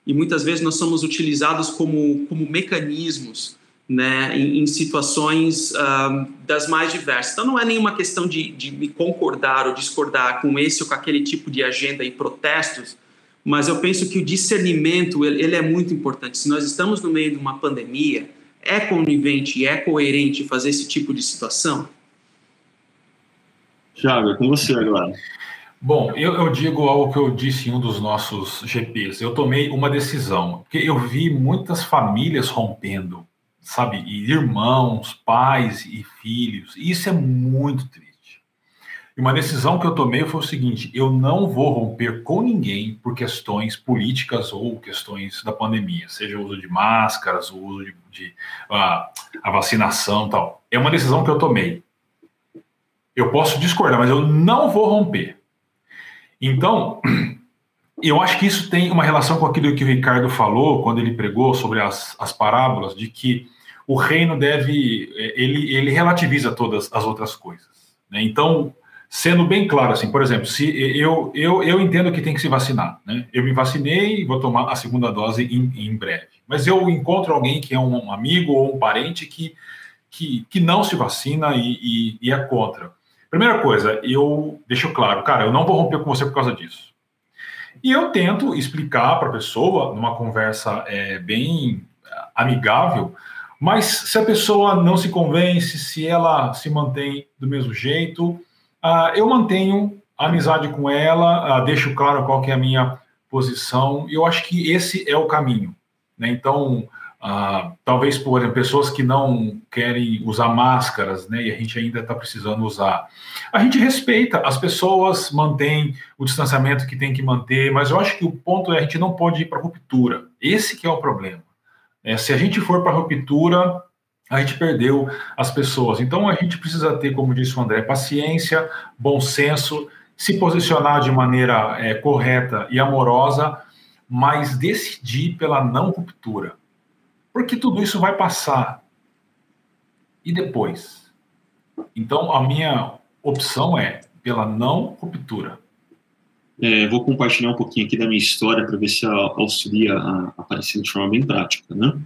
Speaker 3: E muitas vezes nós somos utilizados como, como mecanismos né, em, em situações uh, das mais diversas. Então não é nenhuma questão de, de me concordar ou discordar com esse ou com aquele tipo de agenda e protestos, mas eu penso que o discernimento ele, ele é muito importante. Se nós estamos no meio de uma pandemia, é conivente, é coerente fazer esse tipo de situação?
Speaker 1: Thiago, é com você agora.
Speaker 2: Bom, eu, eu, digo algo que eu disse em um dos nossos GPs. Eu tomei uma decisão, porque eu vi muitas famílias rompendo, sabe? Irmãos, pais e filhos. Isso é muito triste. E uma decisão que eu tomei foi o seguinte: eu não vou romper com ninguém por questões políticas ou questões da pandemia, seja o uso de máscaras, o uso de, de uh, a vacinação tal. É uma decisão que eu tomei. Eu posso discordar, mas eu não vou romper. Então, <clears throat> eu acho que isso tem uma relação com aquilo que o Ricardo falou quando ele pregou sobre as, as parábolas, de que o reino deve, é, ele, ele relativiza todas as outras coisas. Né? Então, sendo bem claro, assim, por exemplo, se eu, eu, eu entendo que tem que se vacinar, né? Eu me vacinei e vou tomar a segunda dose em, em breve. Mas eu encontro alguém que é um amigo ou um parente que, que, que não se vacina e, e, e é contra. Primeira coisa, eu deixo claro, cara, eu não vou romper com você por causa disso. E eu tento explicar para a pessoa, numa conversa é, bem amigável, mas se a pessoa não se convence, se ela se mantém do mesmo jeito, uh, eu mantenho a amizade com ela, uh, deixo claro qual é a minha posição, e eu acho que esse é o caminho. Né? Então, ah, talvez, por exemplo, pessoas que não querem usar máscaras, né, e a gente ainda está precisando usar. A gente respeita, as pessoas mantêm o distanciamento que tem que manter, mas eu acho que o ponto é a gente não pode ir para ruptura. Esse que é o problema. É, se a gente for para ruptura, a gente perdeu as pessoas. Então a gente precisa ter, como disse o André, paciência, bom senso, se posicionar de maneira é, correta e amorosa, mas decidir pela não ruptura. Porque tudo isso vai passar. E depois? Então a minha opção é pela não ruptura.
Speaker 1: É, vou compartilhar um pouquinho aqui da minha história para ver se auxilia a aparecer de forma bem prática, né?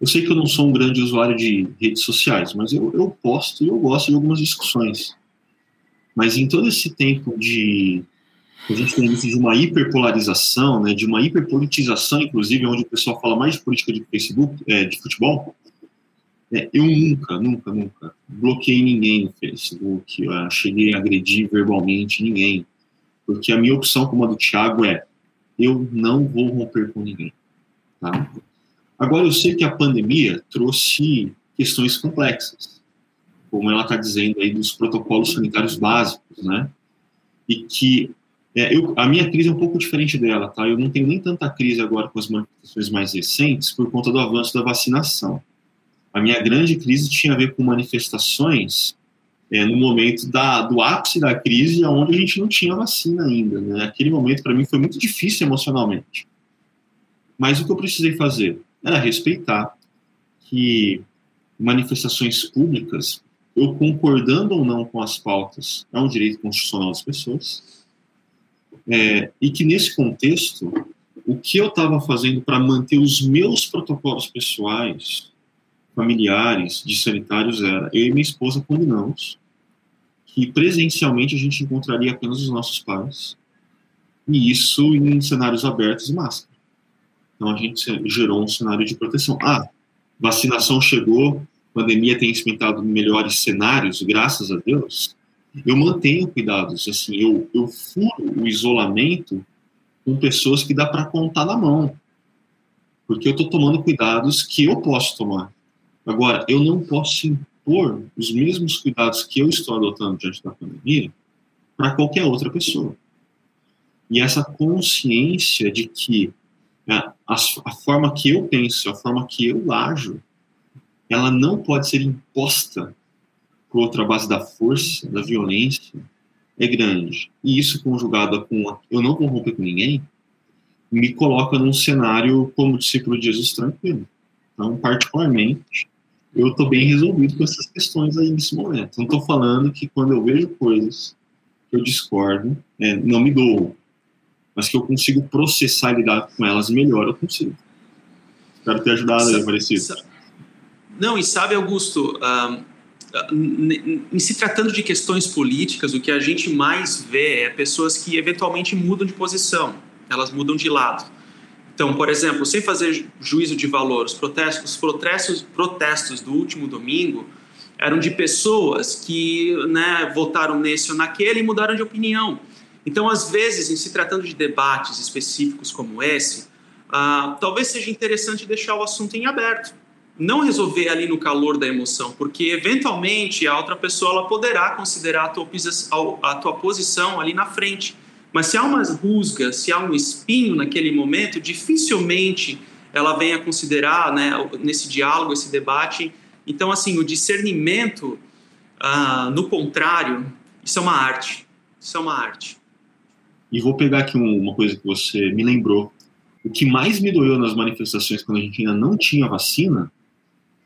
Speaker 1: Eu sei que eu não sou um grande usuário de redes sociais, mas eu, eu posto e eu gosto de algumas discussões. Mas em todo esse tempo de a gente tem de uma hiperpolarização, né, de uma hiperpolitização, inclusive, onde o pessoal fala mais de política de Facebook, é, de futebol, é, eu nunca, nunca, nunca bloqueei ninguém no Facebook, cheguei a agredir verbalmente ninguém, porque a minha opção, como a do Thiago, é eu não vou romper com ninguém. Tá? Agora, eu sei que a pandemia trouxe questões complexas, como ela está dizendo aí dos protocolos sanitários básicos, né? E que é, eu, a minha crise é um pouco diferente dela, tá? Eu não tenho nem tanta crise agora com as manifestações mais recentes por conta do avanço da vacinação. A minha grande crise tinha a ver com manifestações é, no momento da, do ápice da crise, onde a gente não tinha vacina ainda. Né? Aquele momento, para mim, foi muito difícil emocionalmente. Mas o que eu precisei fazer era respeitar que manifestações públicas, eu concordando ou não com as pautas, é um direito constitucional das pessoas, é, e que nesse contexto, o que eu estava fazendo para manter os meus protocolos pessoais, familiares, de sanitários era eu e minha esposa combinamos que presencialmente a gente encontraria apenas os nossos pais e isso em cenários abertos e máscara. Então a gente gerou um cenário de proteção. Ah, vacinação chegou, pandemia tem experimentado melhores cenários, graças a Deus. Eu mantenho cuidados, assim, eu, eu furo o isolamento com pessoas que dá para contar na mão, porque eu estou tomando cuidados que eu posso tomar. Agora, eu não posso impor os mesmos cuidados que eu estou adotando diante da pandemia para qualquer outra pessoa. E essa consciência de que a, a, a, forma que eu penso, a forma que eu ajo, ela não pode ser imposta por outra base da força, da violência, é grande. E isso conjugado com a, eu não vou romper com ninguém, me coloca num cenário como discípulo de Jesus tranquilo. Então, particularmente, eu estou bem resolvido com essas questões aí nesse momento. Não estou falando que quando eu vejo coisas que eu discordo, é, não me dou, mas que eu consigo processar e lidar com elas melhor, eu consigo. Espero ter ajudado aí, Aparecido.
Speaker 3: Não, e sabe, Augusto, uh, em se tratando de questões políticas, o que a gente mais vê é pessoas que eventualmente mudam de posição, elas mudam de lado. Então, por exemplo, sem fazer juízo de valor, os protestos, os protestos, protestos do último domingo eram de pessoas que né, votaram nesse ou naquele e mudaram de opinião. Então, às vezes, em se tratando de debates específicos como esse, ah, talvez seja interessante deixar o assunto em aberto. Não resolver ali no calor da emoção, porque eventualmente a outra pessoa ela poderá considerar a tua, a tua posição ali na frente. Mas se há uma rusga, se há um espinho naquele momento, dificilmente ela venha considerar, né, nesse diálogo, esse debate. Então, assim, o discernimento, ah, no contrário, isso é uma arte. Isso é uma arte.
Speaker 1: E vou pegar aqui uma coisa que você me lembrou. O que mais me doeu nas manifestações quando a gente ainda não tinha vacina,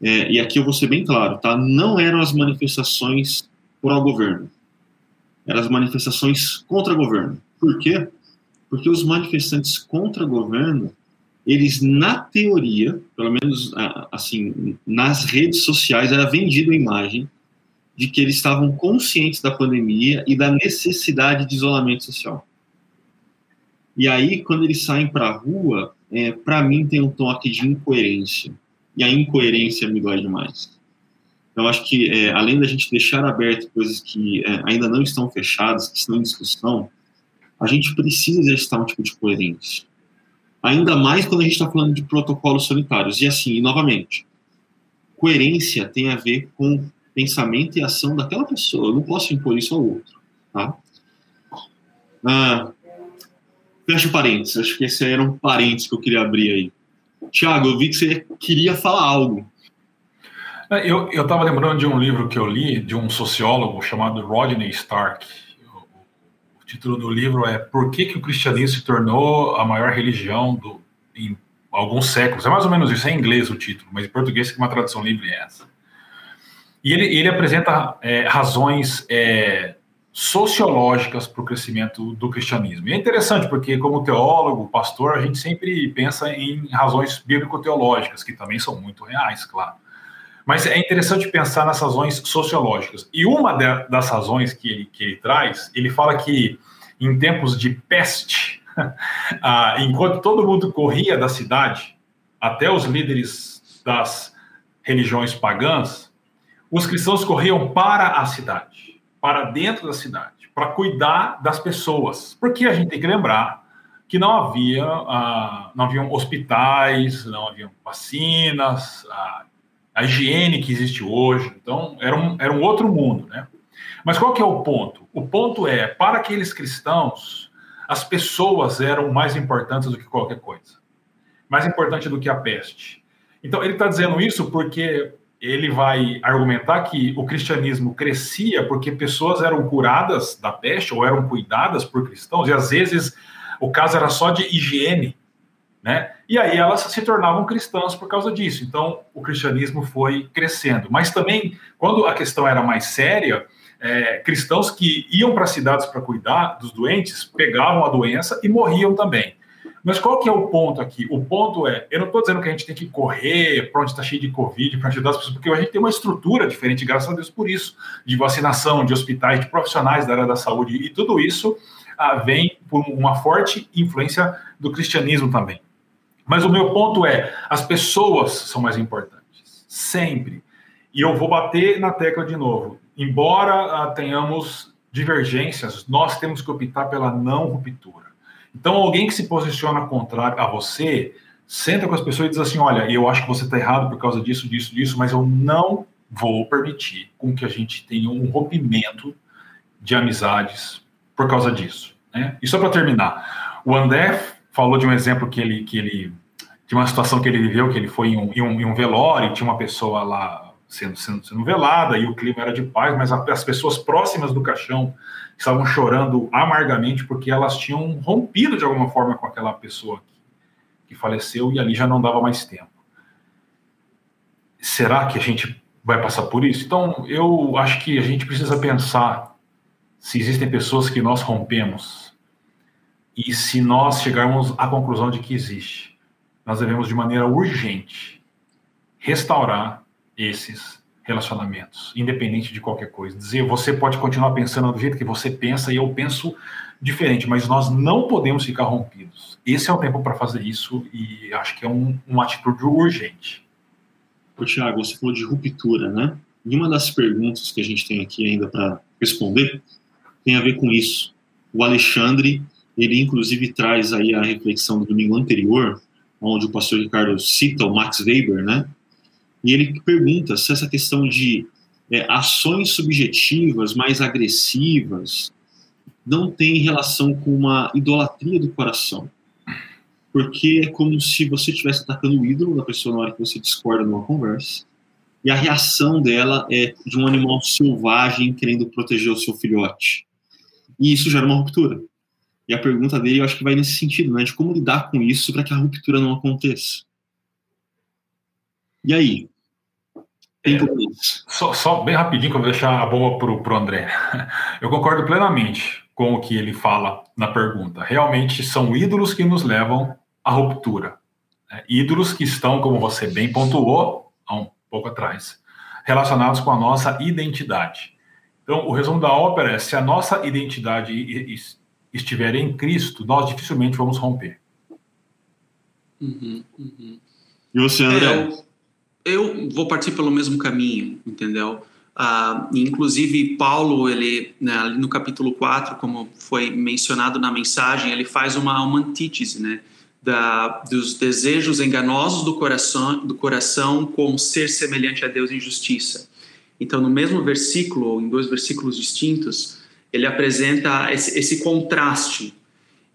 Speaker 1: é, e aqui eu vou ser bem claro, tá? Não eram as manifestações por ao governo. Eram as manifestações contra o governo. Por quê? Porque os manifestantes contra o governo, eles, na teoria, pelo menos assim, nas redes sociais, era vendida a imagem de que eles estavam conscientes da pandemia e da necessidade de isolamento social. E aí, quando eles saem para a rua, é, para mim tem um toque de incoerência. E a incoerência me dói demais. Então, acho que, é, além da gente deixar aberto coisas que é, ainda não estão fechadas, que estão em discussão, a gente precisa exercitar um tipo de coerência. Ainda mais quando a gente está falando de protocolos sanitários. E assim, e novamente, coerência tem a ver com pensamento e ação daquela pessoa. Eu não posso impor isso ao outro. Tá? Ah, fecha parênteses. Acho que esse era um parênteses que eu queria abrir aí. Tiago, eu vi que você queria falar algo.
Speaker 2: É, eu estava lembrando de um livro que eu li, de um sociólogo chamado Rodney Stark. O, título do livro é Por que, que o cristianismo se tornou a maior religião do, em alguns séculos? É mais ou menos isso, é em inglês o título, mas em português que uma tradução livre é essa. E ele, ele apresenta é, razões é, sociológicas para o crescimento do cristianismo. E é interessante porque, como teólogo, pastor, a gente sempre pensa em razões bíblico-teológicas, que também são muito reais, claro. Mas é interessante pensar nas razões sociológicas. E uma das razões que ele, que ele traz, ele fala que em tempos de peste, <laughs> ah, enquanto todo mundo corria da cidade, até os líderes das religiões pagãs, os cristãos corriam para a cidade para dentro da cidade, para cuidar das pessoas. Porque a gente tem que lembrar que não havia, uh, não haviam hospitais, não haviam vacinas, a, a higiene que existe hoje. Então, era um, era um outro mundo, né? Mas qual que é o ponto? O ponto é, para aqueles cristãos, as pessoas eram mais importantes do que qualquer coisa. Mais importante do que a peste. Então, ele está dizendo isso porque ele vai argumentar que o cristianismo crescia porque pessoas eram curadas da peste ou eram cuidadas por cristãos, e às vezes o caso era só de higiene, né? E aí elas se tornavam cristãs por causa disso. Então o cristianismo foi crescendo. Mas também, quando a questão era mais séria, é, cristãos que iam para cidades para cuidar dos doentes pegavam a doença e morriam também. Mas qual que é o ponto aqui? O ponto é, eu não estou dizendo que a gente tem que correr para onde está cheio de Covid para ajudar as pessoas, porque a gente tem uma estrutura diferente, graças a Deus por isso, de vacinação, de hospitais, de profissionais da área da saúde, e tudo isso ah, vem por uma forte influência do cristianismo também. Mas o meu ponto é, as pessoas são mais importantes, sempre. E eu vou bater na tecla de novo. Embora ah, tenhamos divergências, nós temos que optar pela não ruptura. Então, alguém que se posiciona contrário a você, senta com as pessoas e diz assim: olha, eu acho que você está errado por causa disso, disso, disso, mas eu não vou permitir com que a gente tenha um rompimento de amizades por causa disso. Né? E só para terminar, o André falou de um exemplo que ele, que ele, de uma situação que ele viveu, que ele foi em um, em um, em um velório, tinha uma pessoa lá sendo, sendo, sendo velada e o clima era de paz, mas as pessoas próximas do caixão estavam chorando amargamente porque elas tinham rompido de alguma forma com aquela pessoa que, que faleceu e ali já não dava mais tempo. Será que a gente vai passar por isso? Então, eu acho que a gente precisa pensar se existem pessoas que nós rompemos e se nós chegarmos à conclusão de que existe, nós devemos de maneira urgente restaurar esses relacionamentos, independente de qualquer coisa. Dizer, você pode continuar pensando do jeito que você pensa e eu penso diferente, mas nós não podemos ficar rompidos. Esse é o tempo para fazer isso e acho que é um, uma atitude urgente.
Speaker 1: Ô, Tiago, você falou de ruptura, né? E uma das perguntas que a gente tem aqui ainda para responder tem a ver com isso. O Alexandre, ele inclusive traz aí a reflexão do domingo anterior, onde o pastor Ricardo cita o Max Weber, né? E ele pergunta se essa questão de é, ações subjetivas mais agressivas não tem relação com uma idolatria do coração. Porque é como se você estivesse atacando o ídolo da pessoa na hora que você discorda numa conversa. E a reação dela é de um animal selvagem querendo proteger o seu filhote. E isso gera uma ruptura. E a pergunta dele, eu acho que vai nesse sentido, né? De como lidar com isso para que a ruptura não aconteça. E aí?
Speaker 2: É, só, só, bem rapidinho, que eu vou deixar a boa para o André. <laughs> Eu concordo plenamente com o que ele fala na pergunta. Realmente são ídolos que nos levam à ruptura. Né? Ídolos que estão, como você bem pontuou há um pouco atrás, relacionados com a nossa identidade. Então, o resumo da ópera é: se a nossa identidade estiver em Cristo, nós dificilmente vamos romper.
Speaker 3: Uhum, uhum.
Speaker 1: E você, André?
Speaker 3: É, eu vou partir pelo mesmo caminho, entendeu? Uh, inclusive, Paulo, ele, né, no capítulo 4, como foi mencionado na mensagem, ele faz uma, uma antítese, né? Da, dos desejos enganosos do coração, do coração com ser semelhante a Deus em justiça. Então, no mesmo versículo, ou em dois versículos distintos, ele apresenta esse, esse contraste.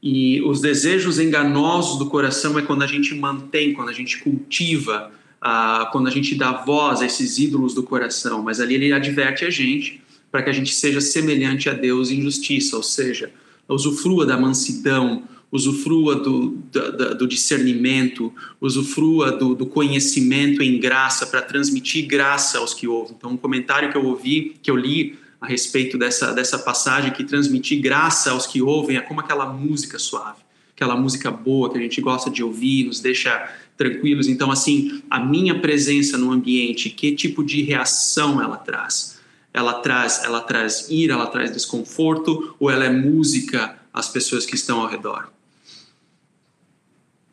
Speaker 3: E os desejos enganosos do coração é quando a gente mantém, quando a gente cultiva ah, quando a gente dá voz a esses ídolos do coração, mas ali ele adverte a gente para que a gente seja semelhante a Deus em justiça, ou seja, usufrua da mansidão, usufrua do, do, do discernimento, usufrua do, do, conhecimento em graça para transmitir graça aos que ouvem. Então, um comentário que eu ouvi, que eu li a respeito dessa, dessa passagem, que transmitir graça aos que ouvem é como aquela música suave, aquela música boa que a gente gosta de ouvir, nos deixa tranquilos. Então, assim, a minha presença no ambiente, que tipo de reação ela traz? Ela traz, ela traz ira, ela traz desconforto, ou ela é música às pessoas que estão ao redor?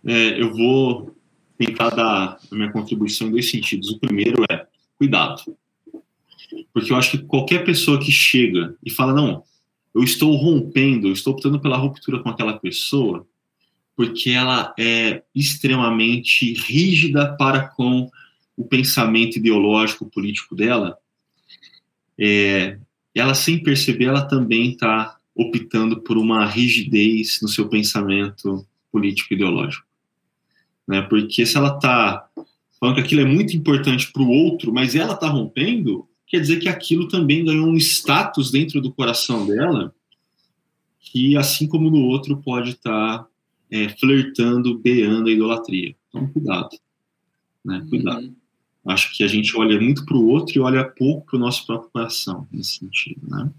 Speaker 1: É, eu vou tentar dar a minha contribuição em dois sentidos. O primeiro é cuidado. Porque eu acho que qualquer pessoa que chega e fala, não, eu estou rompendo, eu estou optando pela ruptura com aquela pessoa, porque ela é extremamente rígida para com o pensamento ideológico político dela, é, ela sem perceber, ela também está optando por uma rigidez no seu pensamento político ideológico né? Porque se ela está falando que aquilo é muito importante para o outro, mas ela está rompendo, quer dizer que aquilo também ganhou um status dentro do coração dela, que assim como no outro pode estar tá, é, flertando, beando a idolatria. Então, cuidado, né? Cuidado. Uhum. Acho que a gente olha muito para o outro e olha pouco para o nosso próprio coração nesse sentido, né?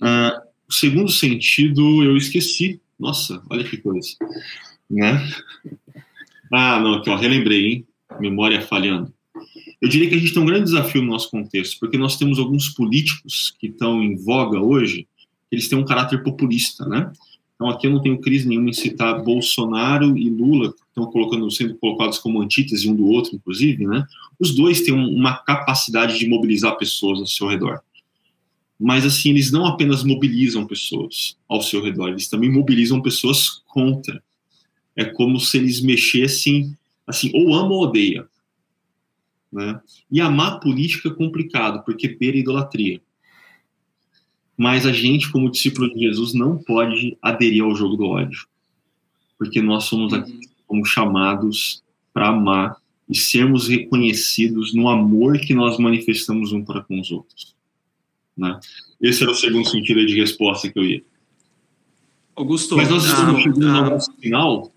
Speaker 1: Ah, o segundo sentido eu esqueci. Nossa, olha que coisa, né? Ah, não, aqui, ó, relembrei, hein? Memória falhando. Eu diria que a gente tem um grande desafio no nosso contexto, porque nós temos alguns políticos que estão em voga hoje, eles têm um caráter populista, né? Então aqui eu não tenho crise nenhuma em citar Bolsonaro e Lula, que estão colocando, sendo colocados como antítese um do outro, inclusive, né? Os dois têm uma capacidade de mobilizar pessoas ao seu redor. Mas assim, eles não apenas mobilizam pessoas ao seu redor, eles também mobilizam pessoas contra é como se eles mexessem assim, ou ama ou odeia. Né? E amar política é complicado, porque beira idolatria. Mas a gente, como discípulo de Jesus, não pode aderir ao jogo do ódio. Porque nós somos aqui como chamados para amar e sermos reconhecidos no amor que nós manifestamos um para com os outros. Né? Esse era o segundo sentido de resposta que eu ia.
Speaker 3: Augusto,
Speaker 1: Mas nós estamos ah, chegando ah, no nosso final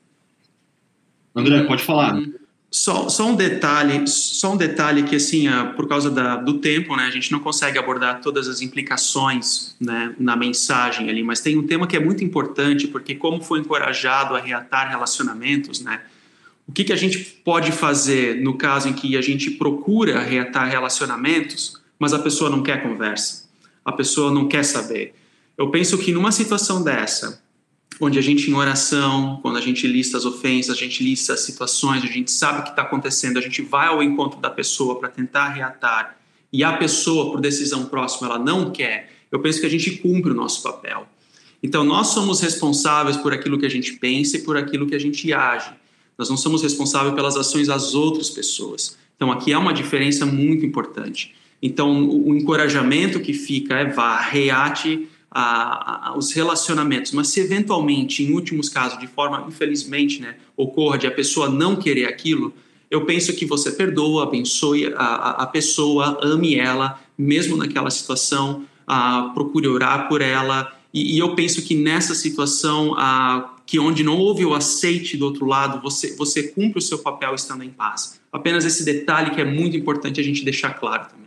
Speaker 1: André, uhum. pode falar. Uhum.
Speaker 3: Só, só, um detalhe, só um detalhe que assim, uh, por causa da, do tempo, né, a gente não consegue abordar todas as implicações né, na mensagem ali, mas tem um tema que é muito importante porque como foi encorajado a reatar relacionamentos, né, o que, que a gente pode fazer no caso em que a gente procura reatar relacionamentos, mas a pessoa não quer conversa, a pessoa não quer saber. Eu penso que numa situação dessa, onde a gente em oração, quando a gente lista as ofensas, a gente lista as situações, a gente sabe o que está acontecendo, a gente vai ao encontro da pessoa para tentar reatar, e a pessoa, por decisão próxima, ela não quer, eu penso que a gente cumpre o nosso papel. Então, nós somos responsáveis por aquilo que a gente pensa e por aquilo que a gente age. Nós não somos responsáveis pelas ações das outras pessoas. Então, aqui há uma diferença muito importante. Então, o encorajamento que fica é vá, reate a, a, os relacionamentos, mas se eventualmente, em últimos casos, de forma infelizmente, né, ocorra de a pessoa não querer aquilo, eu penso que você perdoa, abençoe a, a pessoa, ame ela, mesmo naquela situação, procure orar por ela. E, e, eu penso que nessa situação, que onde não houve o aceite do outro lado, você, você cumpre o seu papel estando em paz. Apenas esse detalhe que é muito importante a gente deixar claro também.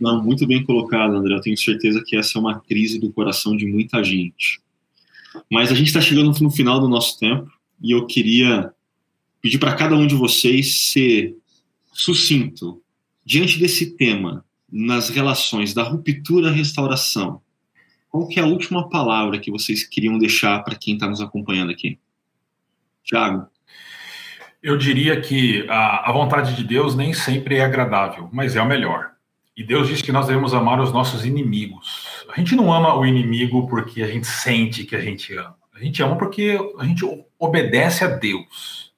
Speaker 1: Não, muito bem colocado, André. Eu tenho certeza que essa é uma crise do coração de muita gente. Mas a gente está chegando no final do nosso tempo e eu queria pedir para cada um de vocês ser sucinto diante desse tema nas relações da ruptura restauração. Qual que é a última palavra que vocês queriam deixar para quem está nos acompanhando aqui? Tiago.
Speaker 2: Eu diria que a, a vontade de Deus nem sempre é agradável, mas é o melhor. E Deus diz que nós devemos amar os nossos inimigos. A gente não ama o inimigo porque a gente sente que a gente ama. A gente ama porque a gente obedece a Deus.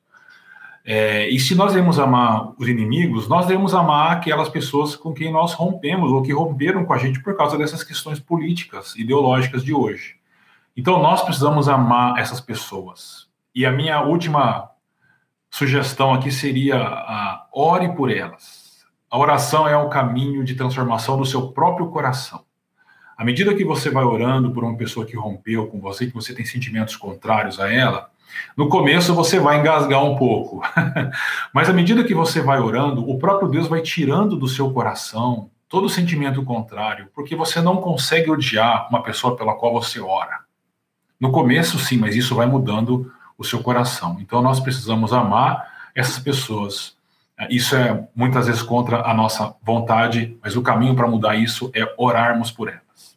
Speaker 2: É, e se nós devemos amar os inimigos, nós devemos amar aquelas pessoas com quem nós rompemos ou que romperam com a gente por causa dessas questões políticas, ideológicas de hoje. Então nós precisamos amar essas pessoas. E a minha última sugestão aqui seria a ore por elas. A oração é o caminho de transformação do seu próprio coração. À medida que você vai orando por uma pessoa que rompeu com você, que você tem sentimentos contrários a ela, no começo você vai engasgar um pouco, <laughs> mas à medida que você vai orando, o próprio Deus vai tirando do seu coração todo sentimento contrário, porque você não consegue odiar uma pessoa pela qual você ora. No começo, sim, mas isso vai mudando o seu coração. Então nós precisamos amar essas pessoas. Isso é muitas vezes contra a nossa vontade, mas o caminho para mudar isso é orarmos por elas.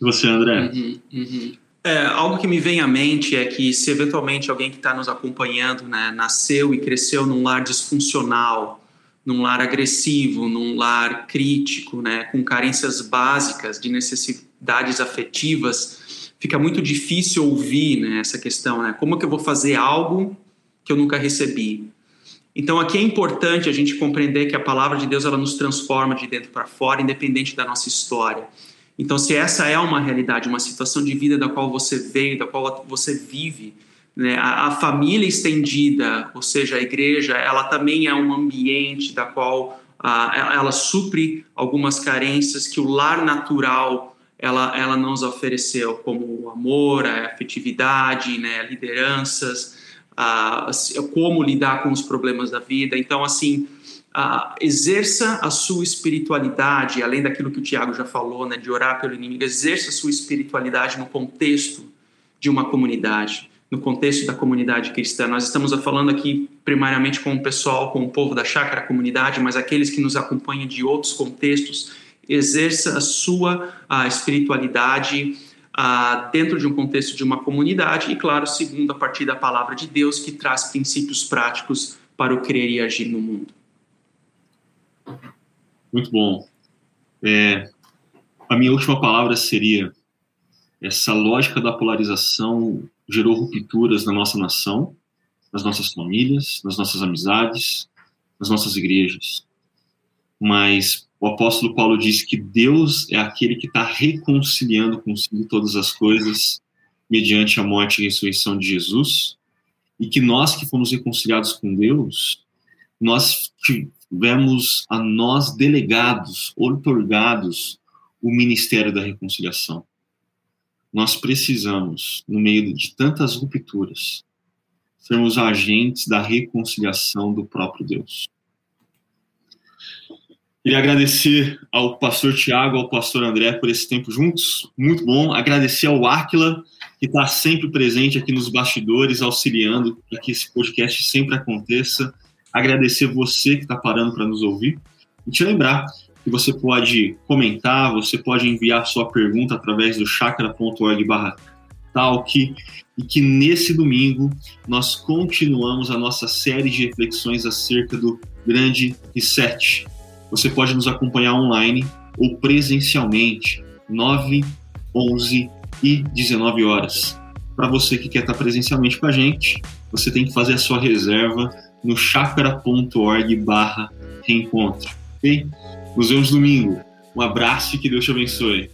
Speaker 1: E você, André?
Speaker 3: Uhum, uhum. É, algo que me vem à mente é que se eventualmente alguém que está nos acompanhando né, nasceu e cresceu num lar disfuncional, num lar agressivo, num lar crítico, né, com carências básicas de necessidades afetivas, fica muito difícil ouvir né, essa questão, né, como que eu vou fazer algo que eu nunca recebi? Então aqui é importante a gente compreender que a palavra de Deus ela nos transforma de dentro para fora, independente da nossa história. Então, se essa é uma realidade, uma situação de vida da qual você veio, da qual você vive, né, a, a, família estendida, ou seja, a igreja, ela também é um ambiente da qual ela, supre algumas carências que o lar natural ela, ela nos ofereceu, como o amor, a afetividade, né, lideranças, como lidar com os problemas da vida. Então, assim, exerça a sua espiritualidade, além daquilo que o Tiago já falou, né, de orar pelo inimigo, exerça a sua espiritualidade no contexto de uma comunidade, no contexto da comunidade cristã. Nós estamos falando aqui primariamente com o pessoal, com o povo da chácara comunidade, mas aqueles que nos acompanham de outros contextos, exerça a sua a espiritualidade uh, dentro de um contexto de uma comunidade e, claro, segundo a partir da palavra de Deus, que traz princípios práticos para o crer e agir no mundo.
Speaker 1: Muito bom. É, a minha última palavra seria: essa lógica da polarização gerou rupturas na nossa nação, nas nossas famílias, nas nossas amizades, nas nossas igrejas. Mas o apóstolo Paulo diz que Deus é aquele que está reconciliando consigo todas as coisas mediante a morte e ressurreição de Jesus, e que nós que fomos reconciliados com Deus, nós tivemos a nós delegados, otorgados o ministério da reconciliação. Nós precisamos, no meio de tantas rupturas, sermos agentes da reconciliação do próprio Deus. Queria agradecer ao pastor Tiago, ao pastor André por esse tempo juntos, muito bom. Agradecer ao Áquila, que está sempre presente aqui nos bastidores, auxiliando para que esse podcast sempre aconteça agradecer você que está parando para nos ouvir e te lembrar que você pode comentar, você pode enviar sua pergunta através do chakra.org talk e que nesse domingo nós continuamos a nossa série de reflexões acerca do grande reset. Você pode nos acompanhar online ou presencialmente, 9, 11 e 19 horas. Para você que quer estar presencialmente com a gente, você tem que fazer a sua reserva no chakra.org barra reencontro. Ok? Nos vemos domingo. Um abraço e que Deus te abençoe.